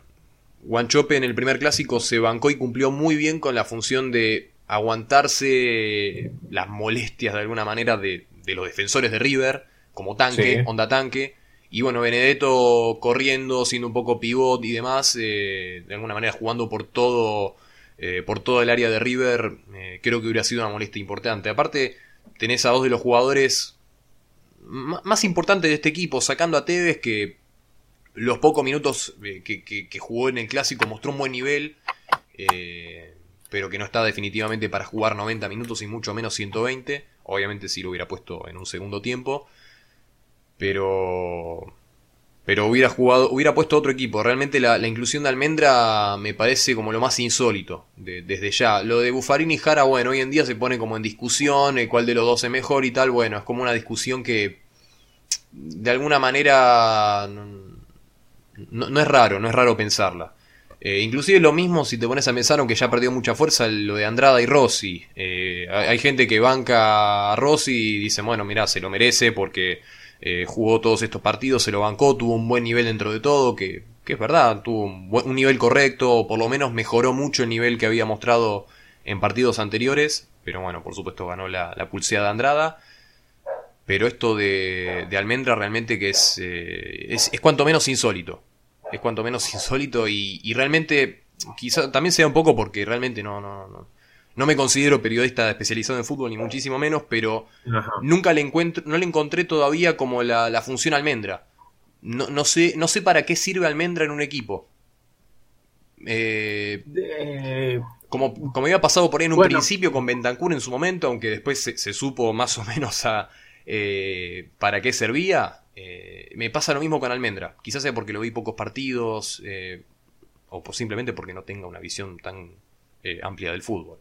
Guanchope en el primer clásico se bancó y cumplió muy bien con la función de aguantarse las molestias de alguna manera de, los defensores de River, como tanque, onda tanque y bueno, Benedetto corriendo, siendo un poco pivot y demás, eh, de alguna manera jugando por todo, eh, por todo el área de River, eh, creo que hubiera sido una molestia importante. Aparte, tenés a dos de los jugadores más importantes de este equipo, sacando a Tevez, que los pocos minutos que, jugó en el clásico mostró un buen nivel, pero que no está definitivamente para jugar 90 minutos y mucho menos 120. Obviamente si lo hubiera puesto en un segundo tiempo pero pero hubiera jugado, hubiera puesto otro equipo. Realmente la, inclusión de Almendra me parece como lo más insólito desde ya. Lo de Buffarini y Jara, bueno, hoy en día se pone como en discusión el cuál de los dos es mejor y tal. Bueno, es como una discusión que de alguna manera no, es raro, no es raro pensarla. Eh, inclusive lo mismo si te pones a pensar, aunque ya perdió mucha fuerza, lo de Andrada y Rossi. Eh, hay, gente que banca a Rossi y dice, bueno, mira, se lo merece porque eh, jugó todos estos partidos, se lo bancó, tuvo un buen nivel dentro de todo, que, es verdad, tuvo un, nivel correcto, o por lo menos mejoró mucho el nivel que había mostrado en partidos anteriores, pero bueno, por supuesto ganó la, la pulseada Andrada. Pero esto de, Almendra realmente que eh, es, es, cuanto menos insólito. Es cuanto menos insólito y, y realmente quizá también sea un poco porque realmente no, no, no, no me considero periodista especializado en fútbol, ni muchísimo menos, pero nunca le encuentro, no le encontré todavía como la, función almendra. No, no, sé, no sé para qué sirve almendra en un equipo. Eh, como, como había pasado por ahí en un principio con Bentancur en su momento, aunque después se, supo más o menos a eh, para qué servía, eh, me pasa lo mismo con Almendra. Quizás sea porque lo vi pocos partidos, o simplemente porque no tenga una visión tan amplia del fútbol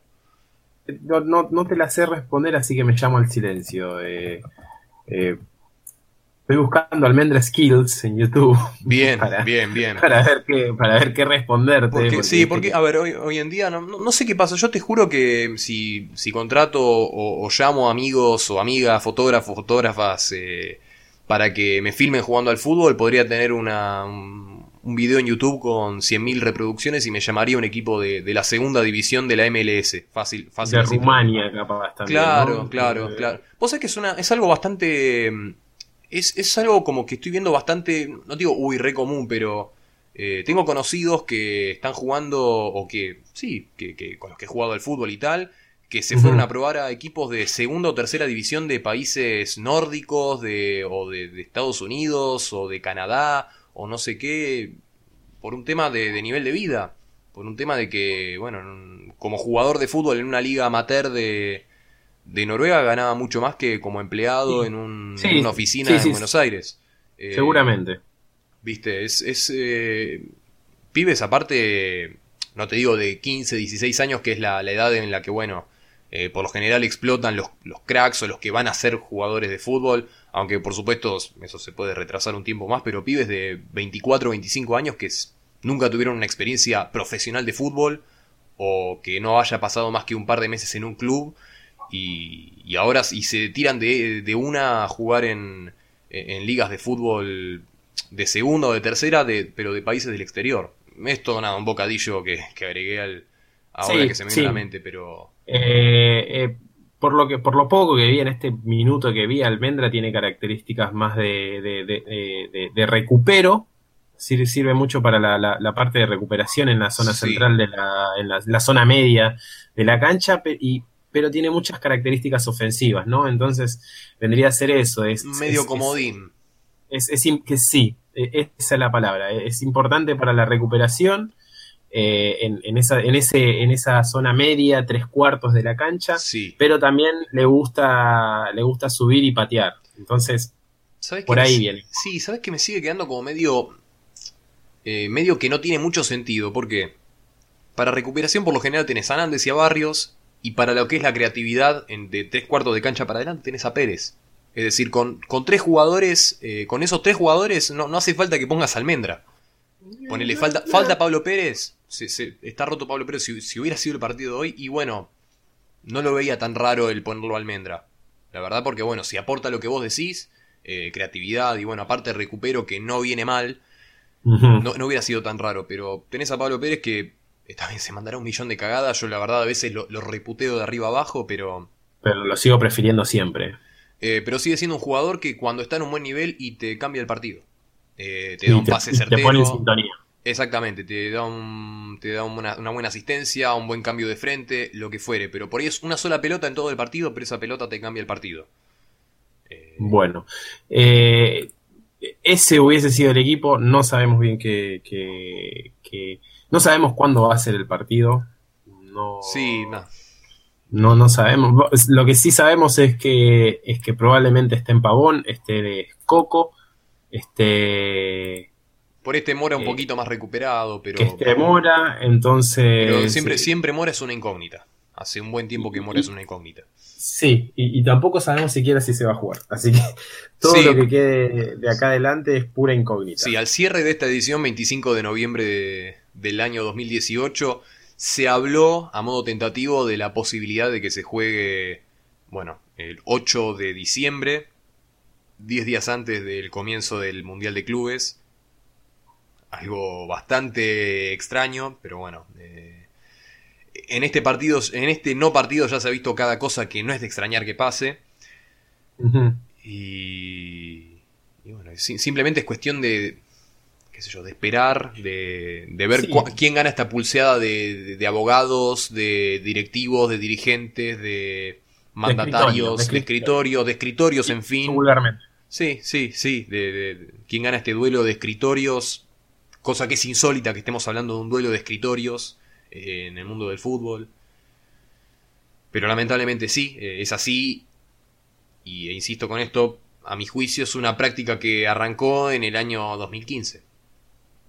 no, no, te la sé responder, así que me llamo al silencio. Eh, eh, estoy buscando Almendra Skills en YouTube. Bien, bien, bien. Para ver qué, para ver qué responderte. sí, porque, a ver, hoy, hoy en día no, no, sé qué pasa. Yo te juro que si, si contrato o, llamo amigos o amigas, fotógrafos, fotógrafas, eh, para que me filmen jugando al fútbol, podría tener una, un video en YouTube con 100.000 reproducciones y me llamaría un equipo de, la segunda división de la MLS. Fácil, fácil. De Rumania, capaz también. Claro, claro, eh, claro. Vos sabés que es, una, es algo bastante. Es, es algo como que estoy viendo bastante. No digo, uy, re común, pero. Eh, tengo conocidos que están jugando, o que, sí, que, que, con los que he jugado al fútbol y tal, que se fueron a probar a equipos de segunda o tercera división de países nórdicos, de, o de Estados Unidos, o de Canadá, o no sé qué, por un tema de, nivel de vida, por un tema de que, bueno, como jugador de fútbol en una liga amateur de, de Noruega ganaba mucho más que como empleado en, un, una oficina en Buenos Aires. Eh, Seguramente. Viste, es... es eh, pibes aparte, no te digo de 15, 16 años, que es la, edad en la que, bueno, eh, por lo general explotan los, los cracks o los que van a ser jugadores de fútbol aunque por supuesto eso se puede retrasar un tiempo más, pero pibes de 24 o 25 años que nunca tuvieron una experiencia profesional de fútbol o que no haya pasado más que un par de meses en un club y, ahora y se tiran de, de una a jugar en, en, ligas de fútbol de segunda o de tercera, de, pero de países del exterior. Esto nada, un bocadillo que, agregué al, ahora que se me viene a la mente, pero... Eh, eh, por lo que por lo poco que vi en este minuto que vi, Almendra tiene características más de, de, recupero. Sirve, sirve, mucho para la, parte de recuperación en la zona central de la, en la, zona media de la cancha, y, pero tiene muchas características ofensivas, ¿no? Entonces vendría a ser eso. Es, Medio comodín. Es, que sí, e, esa es la palabra. Es importante para la recuperación eh, en, esa, en, ese, en esa zona media, tres cuartos de la cancha, Sí. pero también le gusta, le gusta subir y patear. Entonces, ¿Sabes por ahí viene. Sí, ¿sabes que me sigue quedando como medio. eh, medio que no tiene mucho sentido? Porque para recuperación, por lo general, tenés a Nández y a Barrios. Y para lo que es la creatividad en, de tres cuartos de cancha para adelante, tenés a Pérez. Es decir, con, con tres jugadores, eh, con esos tres jugadores, no, no hace falta que pongas almendra. Ponele, falta, falta Pablo Pérez. Se, se- está roto Pablo Pérez si, si hubiera sido el partido de hoy. Y bueno, no lo veía tan raro el ponerlo a almendra. La verdad, porque bueno, si aporta lo que vos decís, eh, creatividad y bueno, aparte recupero que no viene mal, no, no hubiera sido tan raro. Pero tenés a Pablo Pérez que está bien, se mandará un millón de cagadas. Yo la verdad a veces lo, lo reputeo de arriba abajo, pero, Pero lo sigo prefiriendo siempre. eh, pero sigue siendo un jugador que cuando está en un buen nivel y te cambia el partido. Eh, te da un pase y te certero. pone en sintonía. Exactamente, te da, un, te da una, una buena asistencia, un buen cambio de frente, lo que fuere. Pero por ahí es una sola pelota en todo el partido, pero esa pelota te cambia el partido. Eh, Bueno, eh, ese hubiese sido el equipo. No sabemos bien que, que- que- no sabemos cuándo va a ser el partido. No, sí, nada. no, no sabemos. Lo que sí sabemos es que es que probablemente esté en Pavón, esté de Coco, esté Por este Mora un Eh, poquito más recuperado, pero. que esté Mora. Entonces, pero siempre, eh, siempre Mora es una incógnita. Hace un buen tiempo que Mora es una incógnita. Sí, y, y tampoco sabemos siquiera si se va a jugar. Así que todo Sí. lo que quede de acá adelante es pura incógnita. Sí, al cierre de esta edición, 25 de noviembre de- del año 2018, se habló a modo tentativo de la posibilidad de que se juegue, bueno, el 8 de diciembre, 10 días antes del comienzo del Mundial de Clubes. Algo bastante extraño, pero bueno. eh, en este partido, en este no partido ya se ha visto cada cosa que no es de extrañar que pase. Y, y bueno, si- simplemente es cuestión de, qué sé yo, de esperar, de, de ver Sí. quién gana esta pulseada de, de- de abogados, de directivos, de dirigentes, de mandatarios, de de escritorios, de escritorios, en fin. Vulgarmente. Sí, sí, sí, de, quién gana este duelo de escritorios, cosa que es insólita que estemos hablando de un duelo de escritorios eh, en el mundo del fútbol. Pero lamentablemente sí, eh, es así. Y e insisto con esto, a mi juicio es una práctica que arrancó en el año 2015.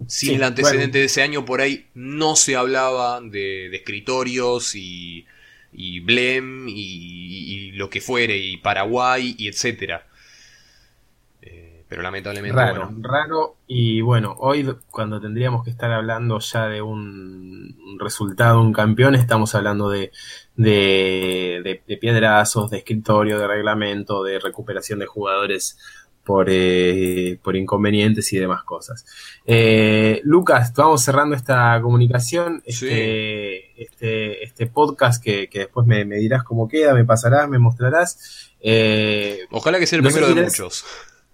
Sin Sí, el antecedente bueno. de ese año, por ahí no se hablaba de, de escritorios y, y Blem y, y lo que fuere, y Paraguay y etcétera. Eh, pero lamentablemente, Raro, bueno, raro. Y bueno, hoy cuando tendríamos que estar hablando ya de un, un resultado, un campeón, estamos hablando de, de, de- de piedrazos, de escritorio, de reglamento, de recuperación de jugadores por, eh, por inconvenientes y demás cosas. Eh, Lucas, vamos cerrando esta comunicación, este, este, este podcast que, que después me, me dirás cómo queda, me pasarás, me mostrarás. Eh, ojalá que sea el no primero si de tenés- muchos.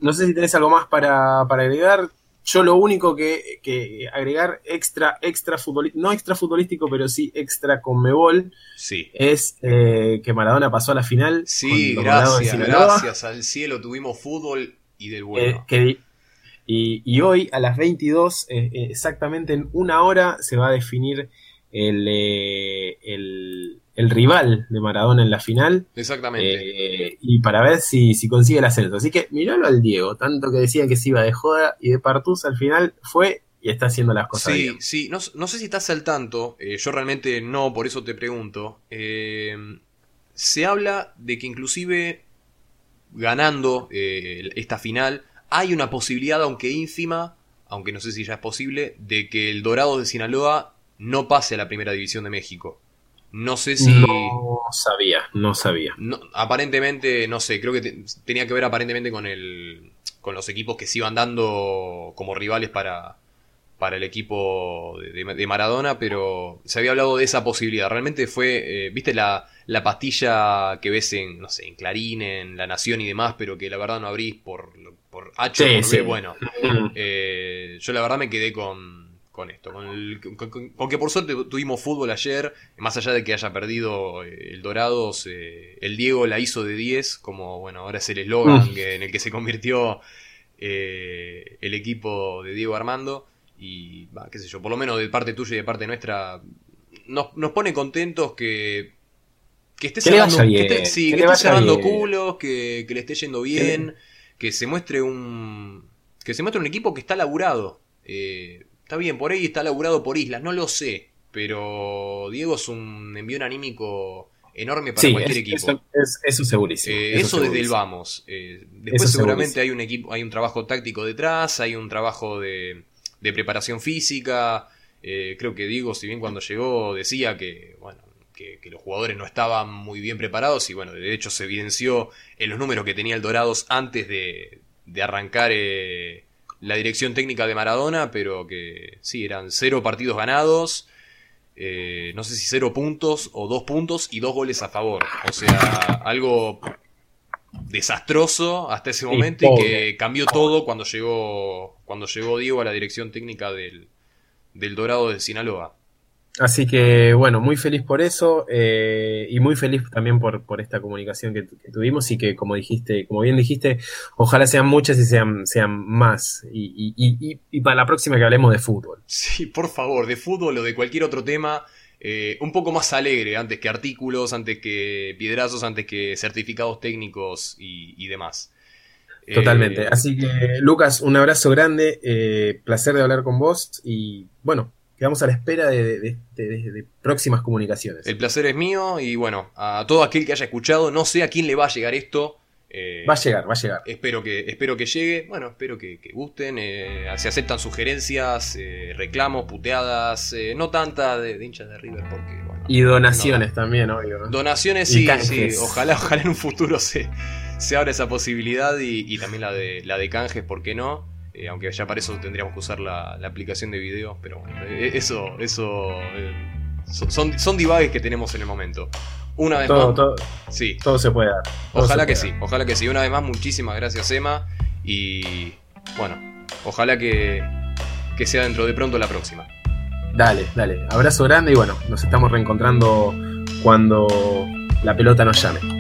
no sé si tenés algo más para, para agregar. Yo lo único que, que agregar extra, extra futbolístico, no extra futbolístico, pero sí extra con Mebol, Sí. es eh, que Maradona pasó a la final. Sí, gracias, gracias al cielo tuvimos fútbol y del eh, bueno. que- y, y hoy a las 22, eh, eh, exactamente en una hora, se va a definir el, eh, el, el rival de Maradona en la final. Exactamente. Eh, y para ver si, si consigue el ascenso. Así que miralo al Diego, tanto que decían que se iba de joda y de partus al final fue y está haciendo las cosas Sí, bien. sí, no, no sé si estás al tanto, eh, yo realmente no, por eso te pregunto. Eh, se habla de que inclusive ganando eh, esta final hay una posibilidad, aunque ínfima, aunque no sé si ya es posible, de que el Dorado de Sinaloa no pase a la Primera División de México. No sé si... No sabía, no sabía. No, aparentemente, no sé, creo que te- tenía que ver aparentemente con el con los equipos que se iban dando como rivales para, para el equipo de, Maradona, pero se había hablado de esa posibilidad. Realmente fue, eh, viste la, la pastilla que ves en, no sé, en Clarín, en La Nación y demás, pero que la verdad no abrís por, por H Sí, por B. sí. Bueno, eh, yo la verdad me quedé con, con esto, con, el- con- con- con que por suerte tuvimos fútbol ayer, más allá de que haya perdido eh, el Dorados, eh, el Diego la hizo de 10, como bueno, ahora es el eslogan en el que se convirtió el equipo de Diego Armando. Y, qué sé yo, por lo menos de parte tuya y de parte nuestra, nos, nos pone contentos que, que esté cerrando, que esté, sí, que, esté cerrando culos, que, que, le esté yendo bien, que se muestre un que se muestre un equipo que está laburado. Eh, está bien, por ahí está laburado por islas, no lo sé, pero Diego es un envío anímico enorme para cualquier equipo. Eso, es, eso segurísimo. Eh, eso, desde el vamos. Eh, después seguramente hay un equipo, hay un trabajo táctico detrás, hay un trabajo de, de preparación física. Eh, creo que Diego, si bien cuando llegó decía que, bueno, que, los jugadores no estaban muy bien preparados y bueno, de hecho se evidenció en los números que tenía el Dorados antes de, de arrancar la dirección técnica de Maradona, pero que sí, eran cero partidos ganados, eh, no sé si cero puntos o dos puntos y dos goles a favor. O sea, algo desastroso hasta ese momento y que cambió todo cuando llegó, cuando llegó Diego a la dirección técnica del, del Dorado de Sinaloa. Así que bueno, muy feliz por eso eh, y muy feliz también por, por esta comunicación que, tuvimos y que como dijiste, como bien dijiste, ojalá sean muchas y sean, sean más. Y, y, y, para la próxima que hablemos de fútbol. Sí, por favor, de fútbol o de cualquier otro tema, eh, un poco más alegre, antes que artículos, antes que piedrazos, antes que certificados técnicos y, demás. Totalmente. Eh, Así que, Lucas, un abrazo grande, placer de hablar con vos y bueno, quedamos a la espera de, próximas comunicaciones. El placer es mío y bueno, a todo aquel que haya escuchado, no sé a quién le va a llegar esto. Eh, va a llegar, va a llegar. Espero que, espero que llegue. Bueno, espero que, gusten. Eh, se aceptan sugerencias, eh, reclamos, puteadas. no tanta de, hinchas de River porque. y donaciones también, obvio. Donaciones, sí, sí. Ojalá, ojalá en un futuro se, se abra esa posibilidad y, y también la de, la de canjes, ¿por qué no? Eh, aunque ya para eso tendríamos que usar la, aplicación de video, pero bueno, eh, eso, eso eh, son, son divagues que tenemos en el momento. Una vez más. Todo, sí. todo se puede dar. ojalá que sí, ojalá que sí. Una vez más, muchísimas gracias, Emma. Y bueno, ojalá que, que sea dentro de pronto la próxima. Dale, dale. Abrazo grande y bueno, nos estamos reencontrando cuando la pelota nos llame.